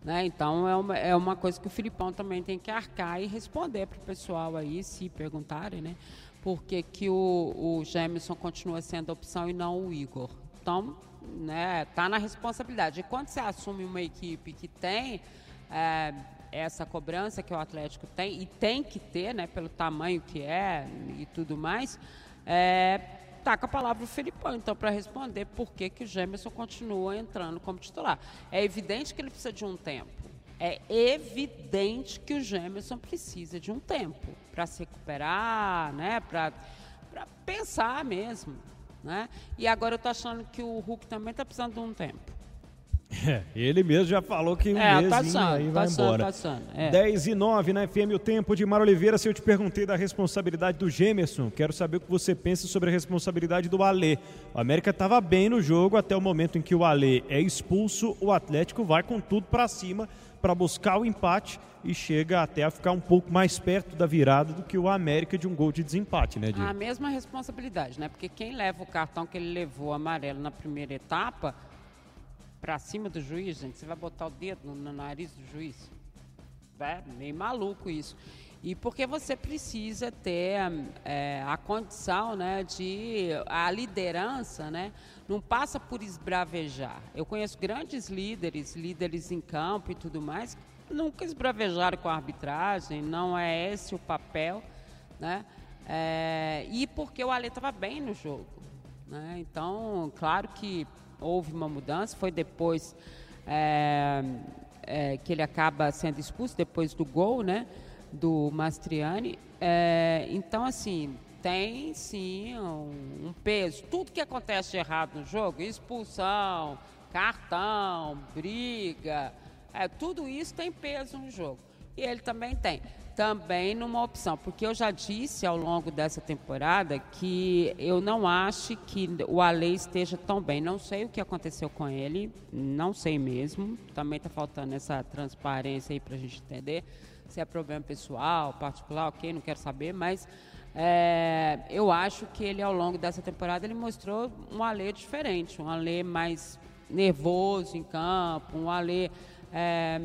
Né? Então é uma, é uma coisa que o Filipão também tem que arcar e responder para o pessoal aí, se perguntarem, né? Por que, o, o continua sendo a opção e não o Igor. Então, né, tá na responsabilidade. E quando você assume uma equipe que tem é, essa cobrança que o Atlético tem, e tem que ter, né, pelo tamanho que é e tudo mais, é, tá com a palavra o Felipão, então, para responder por que, que o Gemerson continua entrando como titular. É evidente que ele precisa de um tempo. É evidente que o Gemerson precisa de um tempo para se recuperar, né? para pensar mesmo. Né? E agora eu estou achando que o Hulk também está precisando de um tempo. É, ele mesmo já falou que um é, mês passando, aí vai passando, embora. Passando, é. 10 e 9 na FM, o tempo de Mara Oliveira. Se eu te perguntei da responsabilidade do Gemerson, quero saber o que você pensa sobre a responsabilidade do Alê. O América estava bem no jogo até o momento em que o Alê é expulso, o Atlético vai com tudo para cima para buscar o empate e chega até a ficar um pouco mais perto da virada do que o América de um gol de desempate, né, Diego? A mesma responsabilidade, né? Porque quem leva o cartão que ele levou amarelo na primeira etapa para cima do juiz, gente, você vai botar o dedo no, no nariz do juiz? É meio maluco isso. E porque você precisa ter é, a condição né, de. a liderança, né? Não passa por esbravejar. Eu conheço grandes líderes, líderes em campo e tudo mais, que nunca esbravejaram com a arbitragem, não é esse o papel, né? É, e porque o Ale estava bem no jogo. Né? Então, claro que houve uma mudança, foi depois é, é, que ele acaba sendo expulso, depois do gol, né? Do Mastriani. É, então, assim, tem sim um, um, peso. Tudo que acontece de errado no jogo, expulsão, cartão, briga, é, tudo isso tem peso no jogo. E ele também tem também numa opção, porque eu já disse ao longo dessa temporada que eu não acho que o Ale esteja tão bem. Não sei o que aconteceu com ele, não sei mesmo. Também está faltando essa transparência aí para a gente entender se é problema pessoal, particular, ok, não quero saber, mas é, eu acho que ele ao longo dessa temporada ele mostrou um Ale diferente, um Ale mais nervoso em campo, um Ale é,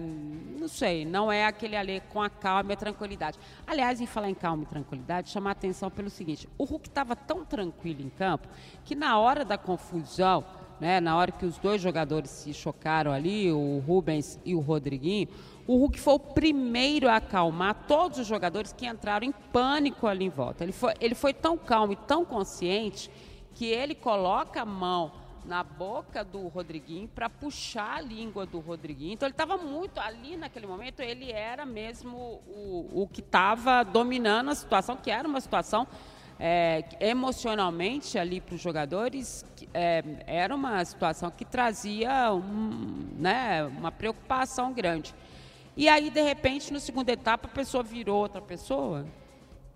não sei, não é aquele ali com a calma e a tranquilidade. Aliás, em falar em calma e tranquilidade, chamar a atenção pelo seguinte: o Hulk estava tão tranquilo em campo que na hora da confusão, né, na hora que os dois jogadores se chocaram ali, o Rubens e o Rodriguinho, o Hulk foi o primeiro a acalmar todos os jogadores que entraram em pânico ali em volta. Ele foi, ele foi tão calmo e tão consciente que ele coloca a mão na boca do Rodriguinho para puxar a língua do Rodriguinho. Então ele estava muito ali naquele momento, ele era mesmo o, o que estava dominando a situação, que era uma situação é, emocionalmente ali para os jogadores, é, era uma situação que trazia um, né, uma preocupação grande. E aí, de repente, na segunda etapa, a pessoa virou outra pessoa,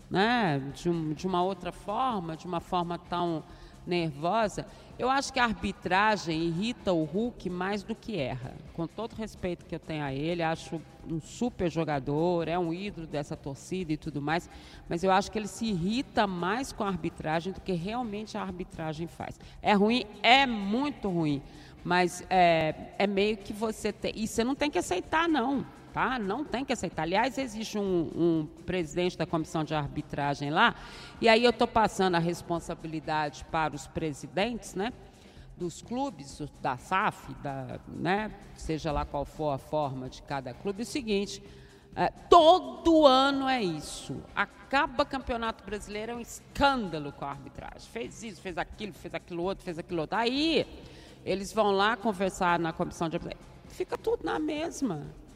né, de, um, de uma outra forma, de uma forma tão nervosa. Eu acho que a arbitragem irrita o Hulk mais do que erra. Com todo o respeito que eu tenho a ele, acho um super jogador, é um ídolo dessa torcida e tudo mais, mas eu acho que ele se irrita mais com a arbitragem do que realmente a arbitragem faz. É ruim? É muito ruim, mas é, é meio que você tem. E você não tem que aceitar, não tá? Não tem que aceitar. Aliás, existe um, um presidente da comissão de arbitragem lá, e aí eu estou passando a responsabilidade para os presidentes, né? Dos clubes, da SAF, da, né, seja lá qual for a forma de cada clube, é o seguinte: é, todo ano é isso. Acaba campeonato brasileiro, é um escândalo com a arbitragem. Fez isso, fez aquilo, fez aquilo outro, fez aquilo outro. Aí eles vão lá conversar na comissão de arbitragem. Fica tudo na mesma.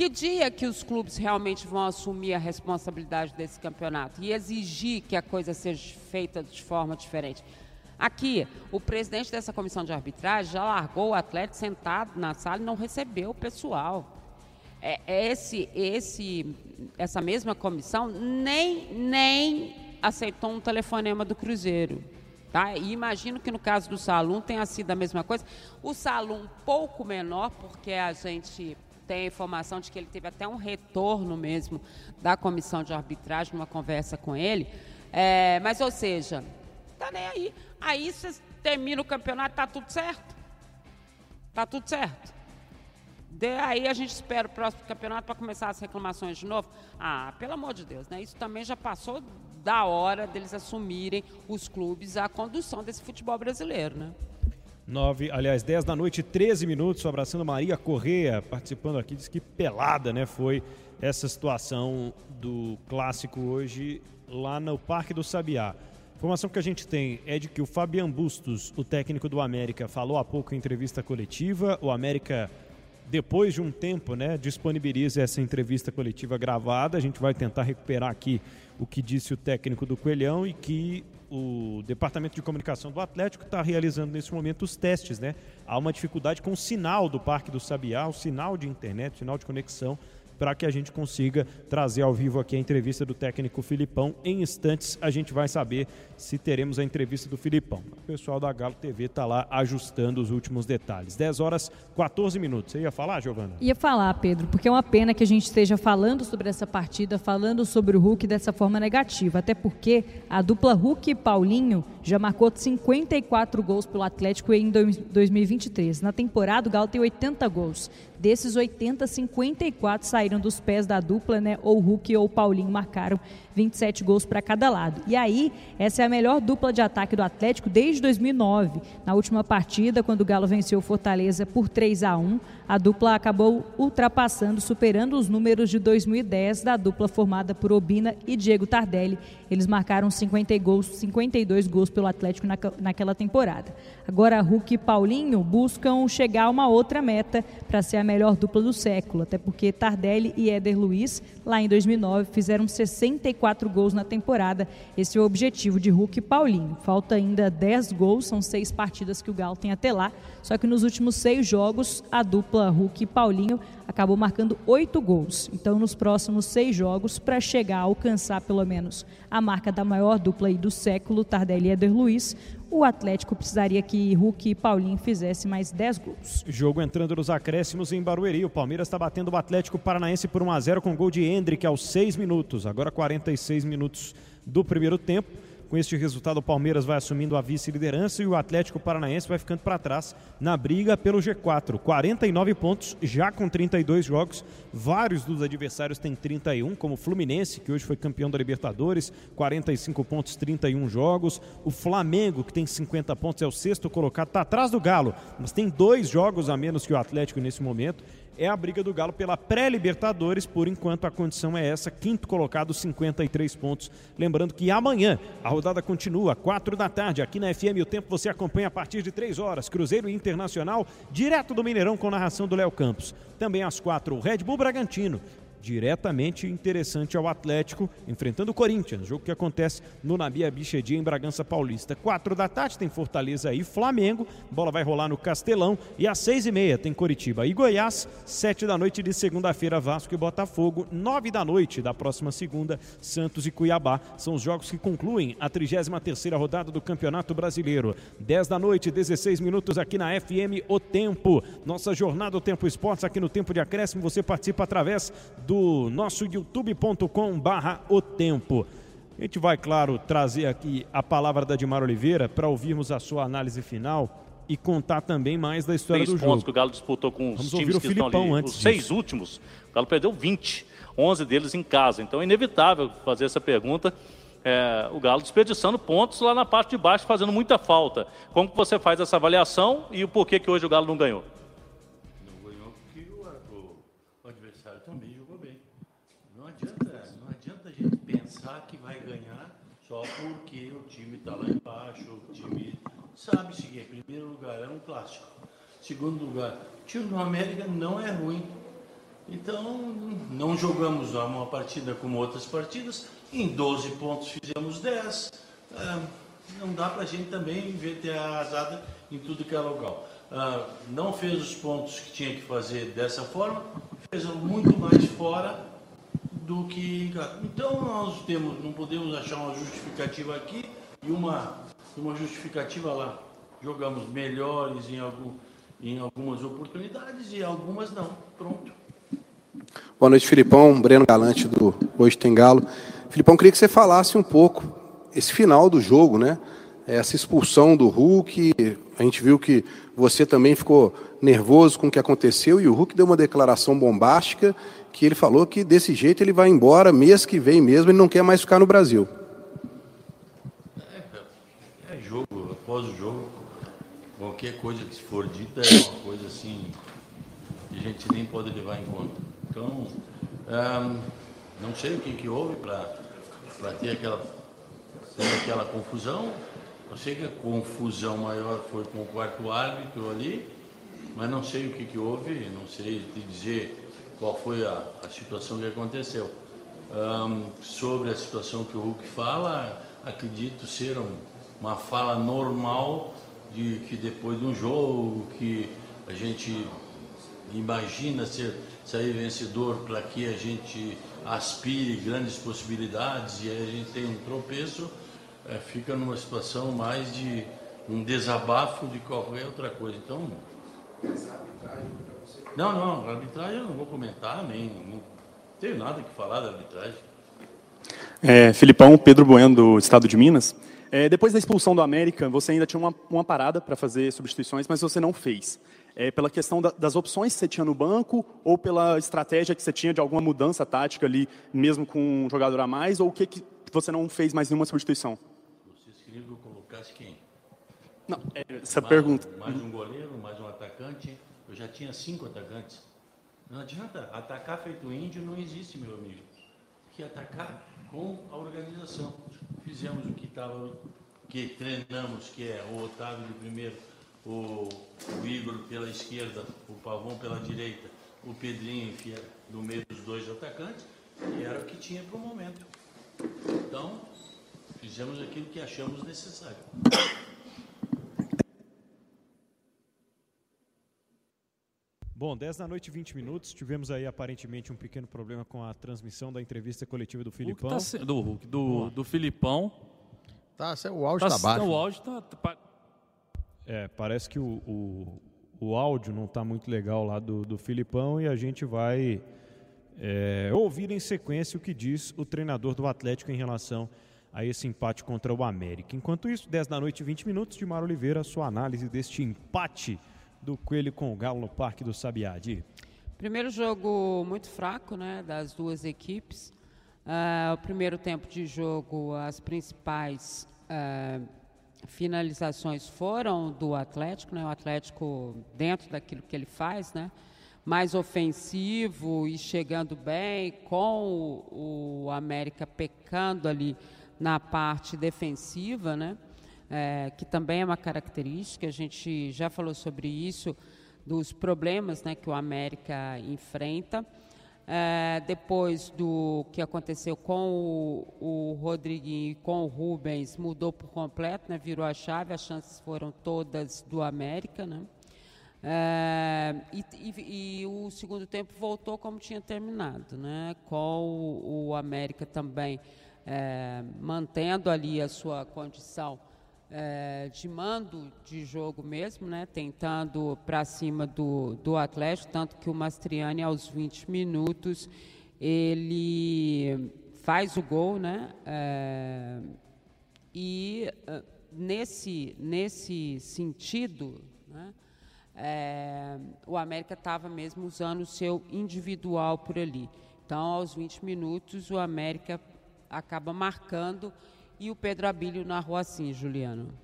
Que dia que os clubes realmente vão assumir a responsabilidade desse campeonato e exigir que a coisa seja feita de forma diferente? Aqui, o presidente dessa comissão de arbitragem já largou o atleta sentado na sala e não recebeu o pessoal. É, esse, esse, essa mesma comissão nem, nem aceitou um telefonema do Cruzeiro. Tá? E imagino que no caso do Salum tenha sido a mesma coisa. O Salum um pouco menor, porque a gente tem a informação de que ele teve até um retorno mesmo da comissão de arbitragem, numa conversa com ele. É, mas, ou seja, tá nem aí. Aí você termina o campeonato, tá tudo certo. Tá tudo certo. De aí a gente espera o próximo campeonato para começar as reclamações de novo. Ah, pelo amor de Deus, né? Isso também já passou da hora deles assumirem os clubes a condução desse futebol brasileiro, né? 9, aliás, 10 da noite, 13 minutos, abraçando Maria Correia, participando aqui, diz que pelada, né? Foi essa situação do clássico hoje lá no Parque do Sabiá. Informação que a gente tem é de que o Fabian Bustos, o técnico do América, falou há pouco em entrevista coletiva. O América, depois de um tempo, né, disponibiliza essa entrevista coletiva gravada. A gente vai tentar recuperar aqui o que disse o técnico do Coelhão e que o Departamento de Comunicação do Atlético está realizando nesse momento os testes, né? Há uma dificuldade com o sinal do Parque do Sabiá, o sinal de internet, o sinal de conexão para que a gente consiga trazer ao vivo aqui a entrevista do técnico Filipão. Em instantes a gente vai saber se teremos a entrevista do Filipão. O pessoal da Galo TV está lá ajustando os últimos detalhes. 10 horas 14 minutos. Você ia falar, Giovana? Ia falar, Pedro, porque é uma pena que a gente esteja falando sobre essa partida, falando sobre o Hulk dessa forma negativa, até porque a dupla Hulk e Paulinho já marcou 54 gols pelo Atlético em 2023. Na temporada, o Galo tem 80 gols. Desses 80, 54 saíram dos pés da dupla, né? Ou Hulk ou Paulinho marcaram 27 gols para cada lado. E aí, essa é a melhor dupla de ataque do Atlético desde 2009. Na última partida, quando o Galo venceu o Fortaleza por 3 a 1, a dupla acabou ultrapassando, superando os números de 2010 da dupla formada por Obina e Diego Tardelli. Eles marcaram 50 gols, 52 gols pelo Atlético naquela temporada. Agora, Hulk e Paulinho buscam chegar a uma outra meta para ser a melhor dupla do século, até porque Tardelli e Éder Luiz, lá em 2009, fizeram 64 gols na temporada. Esse é o objetivo de Hulk e Paulinho. Falta ainda 10 gols, são seis partidas que o Galo tem até lá, só que nos últimos seis jogos, a dupla Hulk e Paulinho acabou marcando oito gols. Então, nos próximos seis jogos, para chegar a alcançar pelo menos a marca da maior dupla aí do século, Tardelli e Éder Luiz, o Atlético precisaria que Hulk e Paulinho fizessem mais 10 gols. Jogo entrando nos acréscimos em Barueri. O Palmeiras está batendo o Atlético Paranaense por 1 a 0 com gol de Hendrick aos 6 minutos. Agora 46 minutos do primeiro tempo. Com este resultado, o Palmeiras vai assumindo a vice-liderança e o Atlético Paranaense vai ficando para trás na briga pelo G4. 49 pontos, já com 32 jogos. Vários dos adversários têm 31, como o Fluminense, que hoje foi campeão da Libertadores, 45 pontos, 31 jogos. O Flamengo, que tem 50 pontos, é o sexto colocado, está atrás do Galo, mas tem dois jogos a menos que o Atlético nesse momento é a briga do Galo pela pré-Libertadores. Por enquanto, a condição é essa: quinto colocado, 53 pontos. Lembrando que amanhã a rodada continua, 4 da tarde, aqui na FM. O tempo você acompanha a partir de 3 horas. Cruzeiro Internacional, direto do Mineirão, com narração do Léo Campos. Também às 4, o Red Bull Bragantino diretamente interessante ao Atlético, enfrentando o Corinthians, jogo que acontece no Nabia Bichedi em Bragança Paulista. Quatro da tarde tem Fortaleza e Flamengo, bola vai rolar no Castelão e às seis e meia tem Coritiba e Goiás, sete da noite de segunda-feira Vasco e Botafogo, nove da noite da próxima segunda Santos e Cuiabá. São os jogos que concluem a 33 terceira rodada do Campeonato Brasileiro. Dez da noite, 16 minutos aqui na FM O Tempo. Nossa jornada O Tempo Esportes aqui no Tempo de Acréscimo, você participa através do nosso youtube.com barra o tempo. A gente vai, claro, trazer aqui a palavra da Dimar Oliveira para ouvirmos a sua análise final e contar também mais da história Três do jogo. pontos que o Galo disputou com os Vamos times que estão Filipão ali. antes Os seis disso. últimos, o Galo perdeu 20, 11 deles em casa. Então é inevitável fazer essa pergunta. É, o Galo desperdiçando pontos lá na parte de baixo, fazendo muita falta. Como que você faz essa avaliação e o porquê que hoje o Galo não ganhou? Porque o time está lá embaixo, o time sabe-se que em primeiro lugar é um clássico. Segundo lugar, time do América não é ruim. Então, não jogamos uma partida como outras partidas. Em 12 pontos fizemos 10. Ah, não dá para a gente também ter arrasada em tudo que é local. Ah, não fez os pontos que tinha que fazer dessa forma, fez muito mais fora do que. Então nós temos, não podemos achar uma justificativa aqui e uma uma justificativa lá. Jogamos melhores em, algum, em algumas oportunidades e algumas não. Pronto. Boa noite, Filipão. Breno Galante do Hoje Tem Galo. Filipão, queria que você falasse um pouco esse final do jogo, né? Essa expulsão do Hulk. A gente viu que você também ficou nervoso com o que aconteceu e o Hulk deu uma declaração bombástica que ele falou que desse jeito ele vai embora mês que vem mesmo, ele não quer mais ficar no Brasil. É, é jogo, após o jogo, qualquer coisa que for dita é uma coisa assim que a gente nem pode levar em conta. Então, não sei o que, que houve para ter aquela, ter aquela confusão. Eu sei que a confusão maior foi com o quarto árbitro ali, mas não sei o que, que houve, não sei te dizer qual foi a, a situação que aconteceu. Um, sobre a situação que o Hulk fala, acredito ser um, uma fala normal de que depois de um jogo que a gente imagina ser sair vencedor para que a gente aspire grandes possibilidades e a gente tem um tropeço, é, fica numa situação mais de um desabafo de qualquer outra coisa. Então, não, não, arbitragem eu não vou comentar, nem não tenho nada que falar da arbitragem. É, Filipão, Pedro Bueno, do Estado de Minas. É, depois da expulsão do América, você ainda tinha uma, uma parada para fazer substituições, mas você não fez. É, pela questão da, das opções que você tinha no banco ou pela estratégia que você tinha de alguma mudança tática ali, mesmo com um jogador a mais, ou o que, que você não fez mais nenhuma substituição? Vocês queriam que eu colocasse quem? Não, é, essa mais, pergunta. Mais um goleiro, mais um atacante. Eu já tinha cinco atacantes. Não adianta, atacar feito índio não existe, meu amigo. Que atacar com a organização. Fizemos o que estava, que treinamos, que é o Otávio de primeiro, o, o Igor pela esquerda, o Pavão pela direita, o Pedrinho no meio dos dois atacantes, e era o que tinha para o momento. Então, fizemos aquilo que achamos necessário. Bom, 10 da noite, 20 minutos. Tivemos aí aparentemente um pequeno problema com a transmissão da entrevista coletiva do Filipão. Tá se... do Hulk, do, do Filipão. Tá, o áudio tá, tá baixo. O áudio tá. tá é, parece que o, o, o áudio não está muito legal lá do, do Filipão e a gente vai é, ouvir em sequência o que diz o treinador do Atlético em relação a esse empate contra o América. Enquanto isso, 10 da noite, 20 minutos, de Mar Oliveira, sua análise deste empate do Coelho com o Galo no Parque do Sabiá. Primeiro jogo muito fraco, né, das duas equipes. Uh, o primeiro tempo de jogo, as principais uh, finalizações foram do Atlético, né, o Atlético dentro daquilo que ele faz, né, mais ofensivo e chegando bem, com o, o América pecando ali na parte defensiva, né é, que também é uma característica, a gente já falou sobre isso, dos problemas né, que o América enfrenta. É, depois do que aconteceu com o, o Rodriguinho e com o Rubens, mudou por completo, né, virou a chave, as chances foram todas do América. Né? É, e, e, e, o segundo tempo voltou como tinha terminado, né? com o, o América também é, mantendo ali a sua condição é, de mando de jogo mesmo, né, tentando para cima do, do Atlético, tanto que o Mastriani aos 20 minutos ele faz o gol, né, é, e é, nesse, nesse sentido, né, é, o América estava mesmo usando o seu individual por ali. Então, aos 20 minutos, o América acaba marcando e o Pedro Abílio narrou assim, Juliano.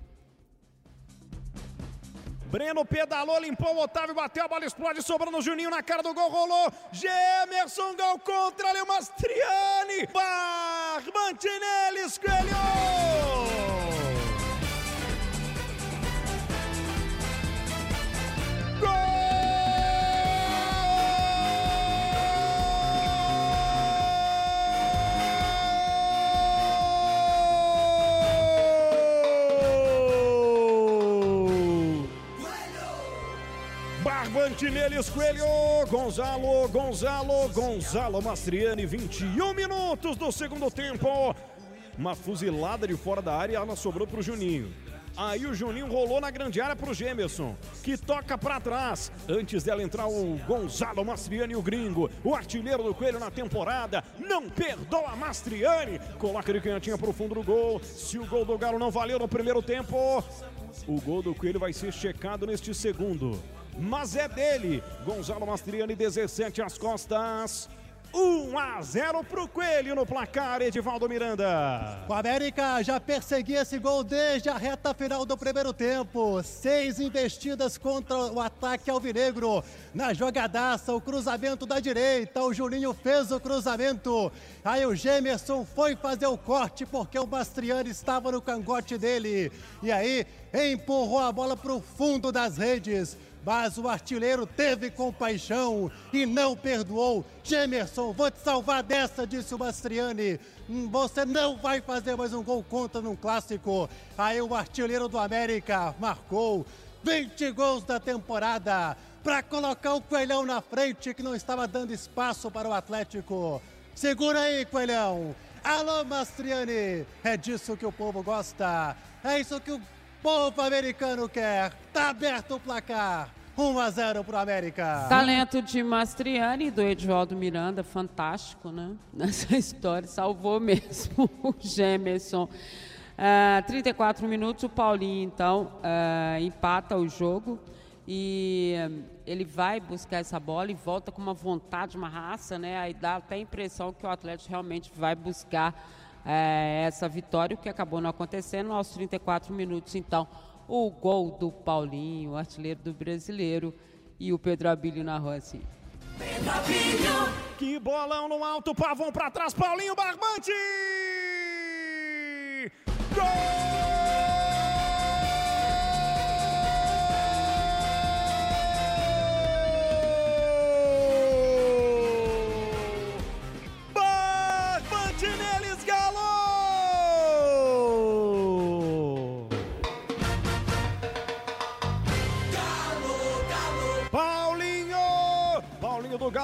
Breno pedalou, limpou o Otávio, bateu, a bola explode, sobrando o Juninho na cara do gol, rolou. Gemerson, gol contra, ali o Mastriani. Barbantinelli, escolheu! Martinelli Coelho, Gonzalo, Gonzalo, Gonzalo Mastriani, 21 minutos do segundo tempo. Uma fuzilada de fora da área e ela sobrou para o Juninho. Aí o Juninho rolou na grande área pro Gemerson, que toca para trás. Antes dela entrar o Gonzalo Mastriani, o gringo, o artilheiro do Coelho na temporada. Não perdoa Mastriani. Coloca ele canhotinha pro fundo do gol. Se o gol do Galo não valeu no primeiro tempo, o gol do Coelho vai ser checado neste segundo. Mas é dele. Gonzalo Mastriani, 17 às costas. 1 a 0 pro Coelho no placar, Edivaldo Miranda. O América já perseguia esse gol desde a reta final do primeiro tempo. Seis investidas contra o ataque alvinegro. Na jogadaça, o cruzamento da direita. O Juninho fez o cruzamento. Aí o Gemerson foi fazer o corte porque o Bastriani estava no cangote dele. E aí empurrou a bola para o fundo das redes mas o artilheiro teve compaixão e não perdoou. Gemerson, vou te salvar dessa, disse o Mastriani. Hum, você não vai fazer mais um gol contra num clássico. Aí o artilheiro do América marcou 20 gols da temporada para colocar o Coelhão na frente, que não estava dando espaço para o Atlético. Segura aí, Coelhão. Alô, Mastriani. É disso que o povo gosta. É isso que o povo americano quer. Tá aberto o placar. 1 a 0 para o América. Talento de Mastriani do Edvaldo Miranda, fantástico, né? *laughs* Nessa história, salvou mesmo *laughs* o Gemerson. Uh, 34 minutos, o Paulinho então uh, empata o jogo e uh, ele vai buscar essa bola e volta com uma vontade, uma raça, né? Aí dá até a impressão que o Atlético realmente vai buscar eh, essa vitória, o que acabou não acontecendo aos 34 minutos. Então, o gol do Paulinho, artilheiro do brasileiro, e o Pedro Abílio narrou assim. Que bolão no alto, Pavão para trás, Paulinho Barbante! Gol!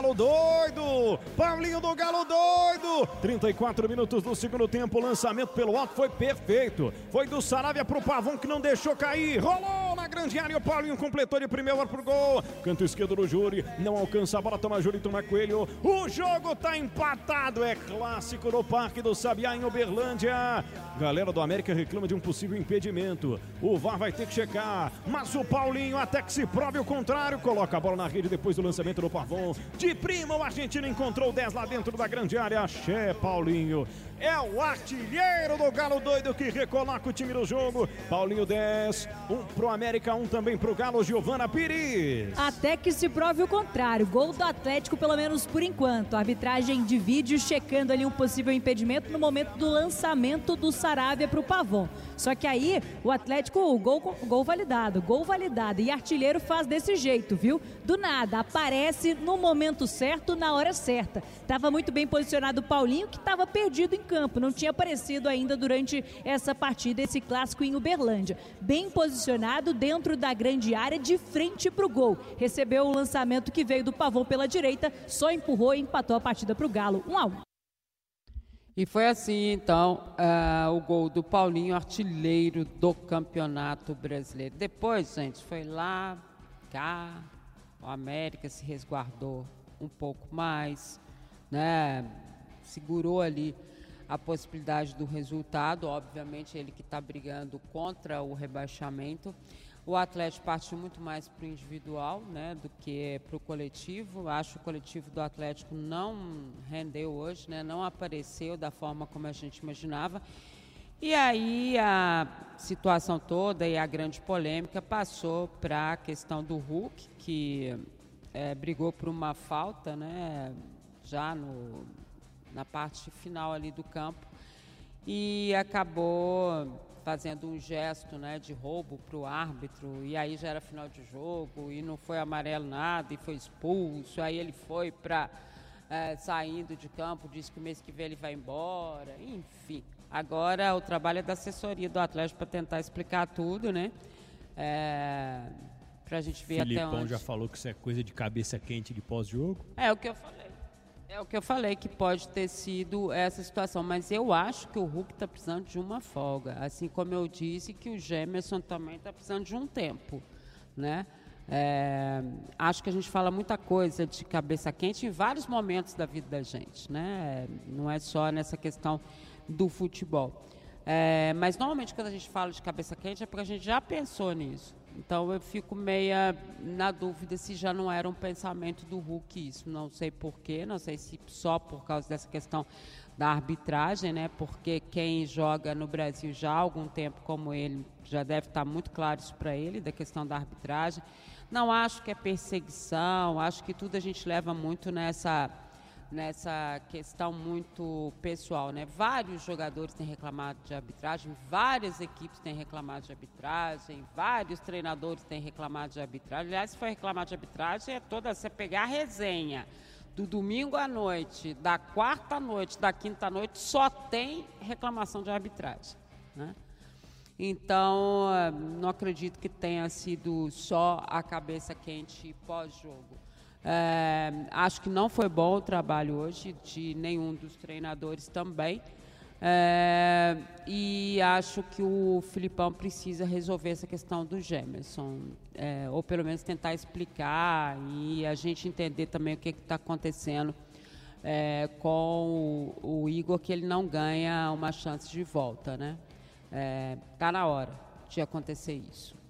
Galo doido! Paulinho do Galo doido! 34 minutos do segundo tempo, lançamento pelo alto foi perfeito. Foi do Saravia pro Pavão que não deixou cair. Rolou grande área, o Paulinho completou de primeiro pro gol. Canto esquerdo do Júri, não alcança a bola, toma Júri, toma Coelho. O jogo tá empatado, é clássico no Parque do Sabiá em Uberlândia. Galera do América reclama de um possível impedimento. O VAR vai ter que checar, mas o Paulinho, até que se prove o contrário, coloca a bola na rede depois do lançamento do Pavão. De prima, o argentino encontrou 10 lá dentro da grande área. Axé, Paulinho. É o artilheiro do Galo Doido que recoloca o time do jogo. Paulinho 10, um pro América, um também pro Galo, Giovana Pires. Até que se prove o contrário. Gol do Atlético, pelo menos por enquanto. A arbitragem de vídeo checando ali um possível impedimento no momento do lançamento do Saravia pro Pavon. Só que aí o Atlético, o gol, gol validado, gol validado. E artilheiro faz desse jeito, viu? Do nada, aparece no momento certo, na hora certa. Tava muito bem posicionado o Paulinho, que estava perdido em campo, não tinha aparecido ainda durante essa partida, esse clássico em Uberlândia. Bem posicionado dentro da grande área, de frente para o gol. Recebeu o lançamento que veio do Pavão pela direita, só empurrou e empatou a partida para o Galo, 1 a 1. E foi assim, então, uh, o gol do Paulinho, artilheiro do Campeonato Brasileiro. Depois, gente, foi lá, cá, o América se resguardou um pouco mais, né? Segurou ali a possibilidade do resultado. Obviamente, ele que está brigando contra o rebaixamento. O Atlético partiu muito mais para o individual né, do que para o coletivo. Acho que o coletivo do Atlético não rendeu hoje, né, não apareceu da forma como a gente imaginava. E aí a situação toda e a grande polêmica passou para a questão do Hulk, que é, brigou por uma falta né, já no, na parte final ali do campo e acabou fazendo um gesto né, de roubo para o árbitro, e aí já era final de jogo, e não foi amarelo nada, e foi expulso, aí ele foi para é, saindo de campo, disse que o mês que vem ele vai embora, enfim. Agora o trabalho é da assessoria do Atlético para tentar explicar tudo, né? É, para a gente ver Filipão até onde. já falou que isso é coisa de cabeça quente de pós-jogo. É o que eu falei. É o que eu falei, que pode ter sido essa situação, mas eu acho que o Hulk está precisando de uma folga, assim como eu disse que o Gemerson também está precisando de um tempo, né? É, acho que a gente fala muita coisa de cabeça quente em vários momentos da vida da gente, né? Não é só nessa questão do futebol. É, mas normalmente quando a gente fala de cabeça quente é porque a gente já pensou nisso. Então eu fico meia na dúvida se já não era um pensamento do Hulk isso. Não sei porquê, não sei se só por causa dessa questão da arbitragem, né? Porque quem joga no Brasil já há algum tempo como ele já deve estar muito claro isso para ele, da questão da arbitragem. Não acho que é perseguição, acho que tudo a gente leva muito nessa nessa questão muito pessoal, né? Vários jogadores têm reclamado de arbitragem, várias equipes têm reclamado de arbitragem, vários treinadores têm reclamado de arbitragem. Aliás, se for reclamar de arbitragem, é toda você pegar a resenha do domingo à noite, da quarta à noite, da quinta à noite, só tem reclamação de arbitragem, né? Então, não acredito que tenha sido só a cabeça quente pós-jogo. É, acho que não foi bom o trabalho hoje de nenhum dos treinadores também. É, e acho que o Filipão precisa resolver essa questão do Gemerson, é, ou pelo menos tentar explicar e a gente entender também o que está acontecendo é, com o, o, Igor, que ele não ganha uma chance de volta. Né? Está na hora de acontecer isso.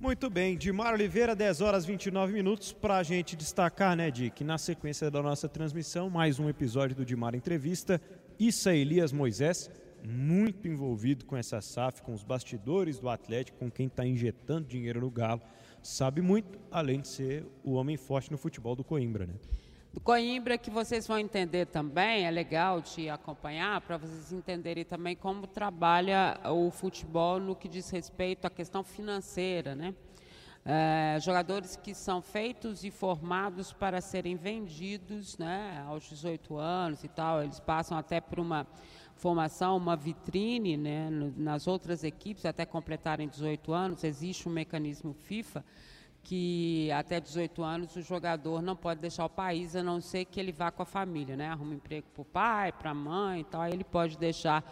Muito bem, Dimar Oliveira, 10 horas 29 minutos, para a gente destacar, né, Dick, na sequência da nossa transmissão, mais um episódio do Dimar Entrevista. Issa Elias Moisés, muito envolvido com essa SAF, com os bastidores do Atlético, com quem está injetando dinheiro no Galo, sabe muito, além de ser o homem forte no futebol do Coimbra, né? Do Coimbra, que vocês vão entender também, é legal de acompanhar, para vocês entenderem também como trabalha o futebol no que diz respeito à questão financeira, né? É, jogadores que são feitos e formados para serem vendidos né, aos 18 anos e tal, eles passam até por uma formação, uma vitrine né, nas outras equipes até completarem 18 anos. Existe um mecanismo FIFA que até 18 anos o jogador não pode deixar o país a não ser que ele vá com a família, né? Arruma emprego para o pai, para a mãe e tal, aí ele pode deixar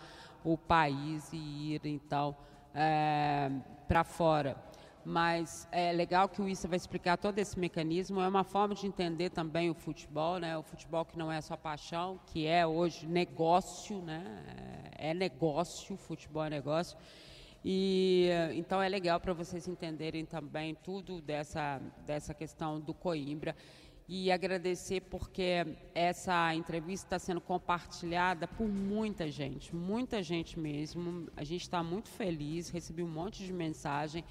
o país e ir então é, para fora. Mas é legal que o Issa vai explicar todo esse mecanismo. É uma forma de entender também o futebol, né? O futebol que não é só paixão, que é hoje negócio, né? É negócio, futebol é negócio. E então é legal para vocês entenderem também tudo dessa, dessa questão do Coimbra e agradecer porque essa entrevista está sendo compartilhada por muita gente, muita gente mesmo. A gente está muito feliz, recebi um monte de mensagem.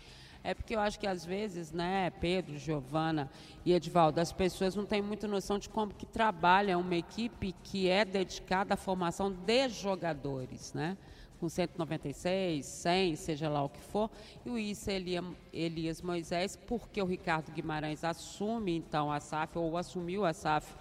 É porque eu acho que às vezes, né, Pedro, Giovana e Edvaldo, as pessoas não têm muita noção de como que trabalha uma equipe que é dedicada à formação de jogadores, né? Com 196, 100, seja lá o que for, e o Issa Elias Moisés, porque o Ricardo Guimarães assume então a SAF, ou assumiu a SAF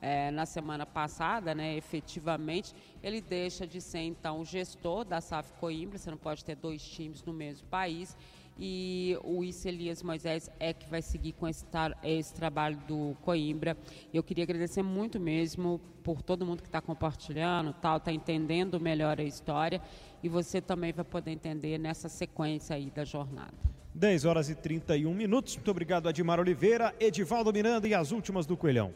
é, na semana passada, né, efetivamente, ele deixa de ser então gestor da SAF Coimbra, você não pode ter dois times no mesmo país, e o Issa Elias Moisés é que vai seguir com esse, esse trabalho do Coimbra. Eu queria agradecer muito mesmo por todo mundo que está compartilhando, tal, está entendendo melhor a história e você também vai poder entender nessa sequência aí da jornada. 10 horas e 31 minutos. Muito obrigado, Admar Oliveira, Edivaldo Miranda e as últimas do Coelhão.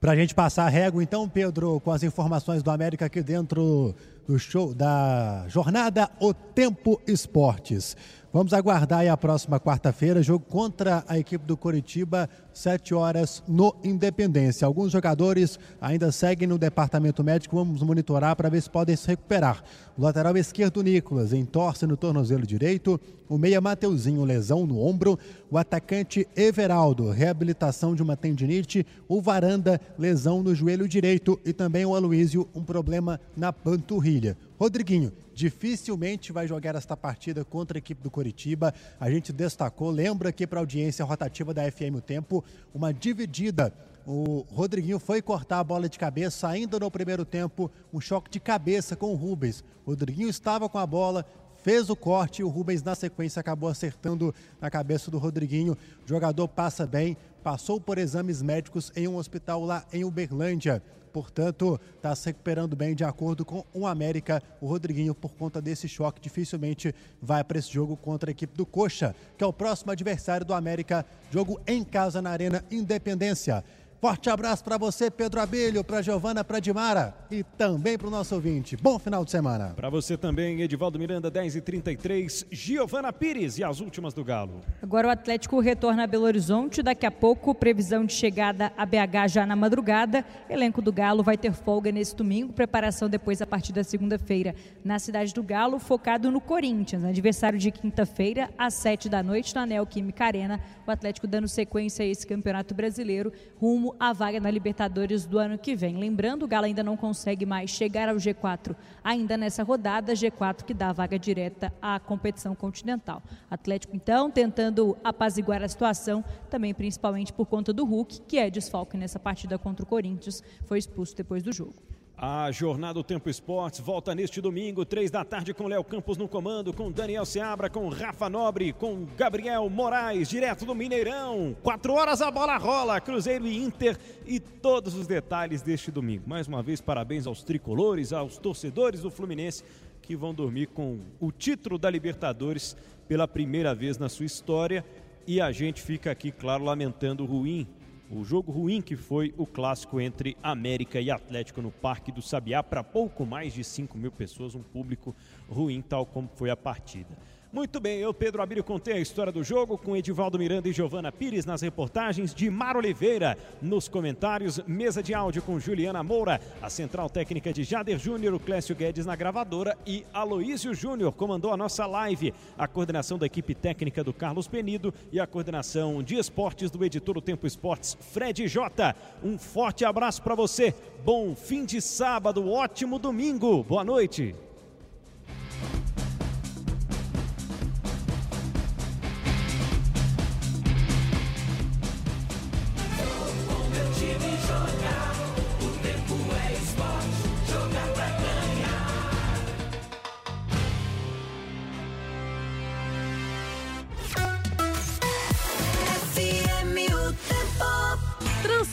Para a gente passar a régua, então, Pedro, com as informações do América aqui dentro do show da jornada O Tempo Esportes. Vamos aguardar aí a próxima quarta-feira, jogo contra a equipe do Coritiba, 7 horas no Independência. Alguns jogadores ainda seguem no departamento médico, vamos monitorar para ver se podem se recuperar. O lateral esquerdo, Nicolas, entorce no tornozelo direito. O meia Mateuzinho, lesão no ombro. O atacante Everaldo, reabilitação de uma tendinite. O Varanda, lesão no joelho direito. E também o Aloísio, um problema na panturrilha. Rodriguinho, dificilmente vai jogar esta partida contra a equipe do Coritiba. A gente destacou, lembra aqui para a audiência rotativa da FM O Tempo, uma dividida. O Rodriguinho foi cortar a bola de cabeça ainda no primeiro tempo, um choque de cabeça com o Rubens. Rodriguinho estava com a bola, fez o corte e o Rubens, na sequência, acabou acertando na cabeça do Rodriguinho. O jogador passa bem, passou por exames médicos em um hospital lá em Uberlândia. Portanto, está se recuperando bem de acordo com o América. O Rodriguinho, por conta desse choque, dificilmente vai para esse jogo contra a equipe do Coxa, que é o próximo adversário do América. Jogo em casa na Arena Independência. Forte abraço para você, Pedro Abelho, para Giovana, para Dimara e também para o nosso ouvinte. Bom final de semana. Para você também, Edivaldo Miranda, 10 e 33 Giovana Pires e as últimas do Galo. Agora o Atlético retorna a Belo Horizonte. Daqui a pouco, previsão de chegada a BH já na madrugada. Elenco do Galo vai ter folga nesse domingo. Preparação depois a partir da segunda-feira na cidade do Galo, focado no Corinthians. Adversário de quinta-feira, às 7 da noite, na Neoquímica Arena. O Atlético dando sequência a esse campeonato brasileiro rumo a vaga na Libertadores do ano que vem. Lembrando, o Galo ainda não consegue mais chegar ao G4 ainda nessa rodada, G4 que dá a vaga direta à competição continental. Atlético, então, tentando apaziguar a situação, também principalmente por conta do Hulk, que é desfalque nessa partida contra o Corinthians, foi expulso depois do jogo. A Jornada do Tempo Esportes volta neste domingo, três da tarde, com Léo Campos no comando, com Daniel Seabra, com Rafa Nobre, com Gabriel Moraes, direto do Mineirão. Quatro horas a bola rola, Cruzeiro e Inter e todos os detalhes deste domingo. Mais uma vez, parabéns aos tricolores, aos torcedores do Fluminense que vão dormir com o título da Libertadores pela primeira vez na sua história. E a gente fica aqui, claro, lamentando o ruim o jogo ruim que foi o clássico entre América e Atlético no Parque do Sabiá para pouco mais de 5 mil pessoas, um público ruim, tal como foi a partida. Muito bem, eu, Pedro Abílio, contei a história do jogo com Edivaldo Miranda e Giovana Pires nas reportagens, de Mar Oliveira nos comentários, mesa de áudio com Juliana Moura, a central técnica de Jader Júnior, Clécio Guedes na gravadora e Aloísio Júnior comandou a nossa live, a coordenação da equipe técnica do Carlos Penido e a coordenação de esportes do editor do Tempo Esportes, Fred Jota. Um forte abraço para você, bom fim de sábado, ótimo domingo, boa noite.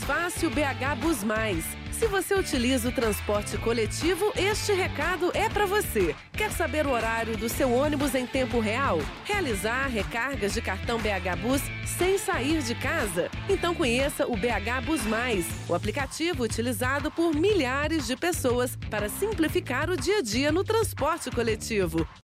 Transfácil BH Bus Mais. Se você utiliza o transporte coletivo, este recado é para você. Quer saber o horário do seu ônibus em tempo real? Realizar recargas de cartão BH Bus sem sair de casa? Então conheça o BH Bus Mais, o aplicativo utilizado por milhares de pessoas para simplificar o dia a dia no transporte coletivo.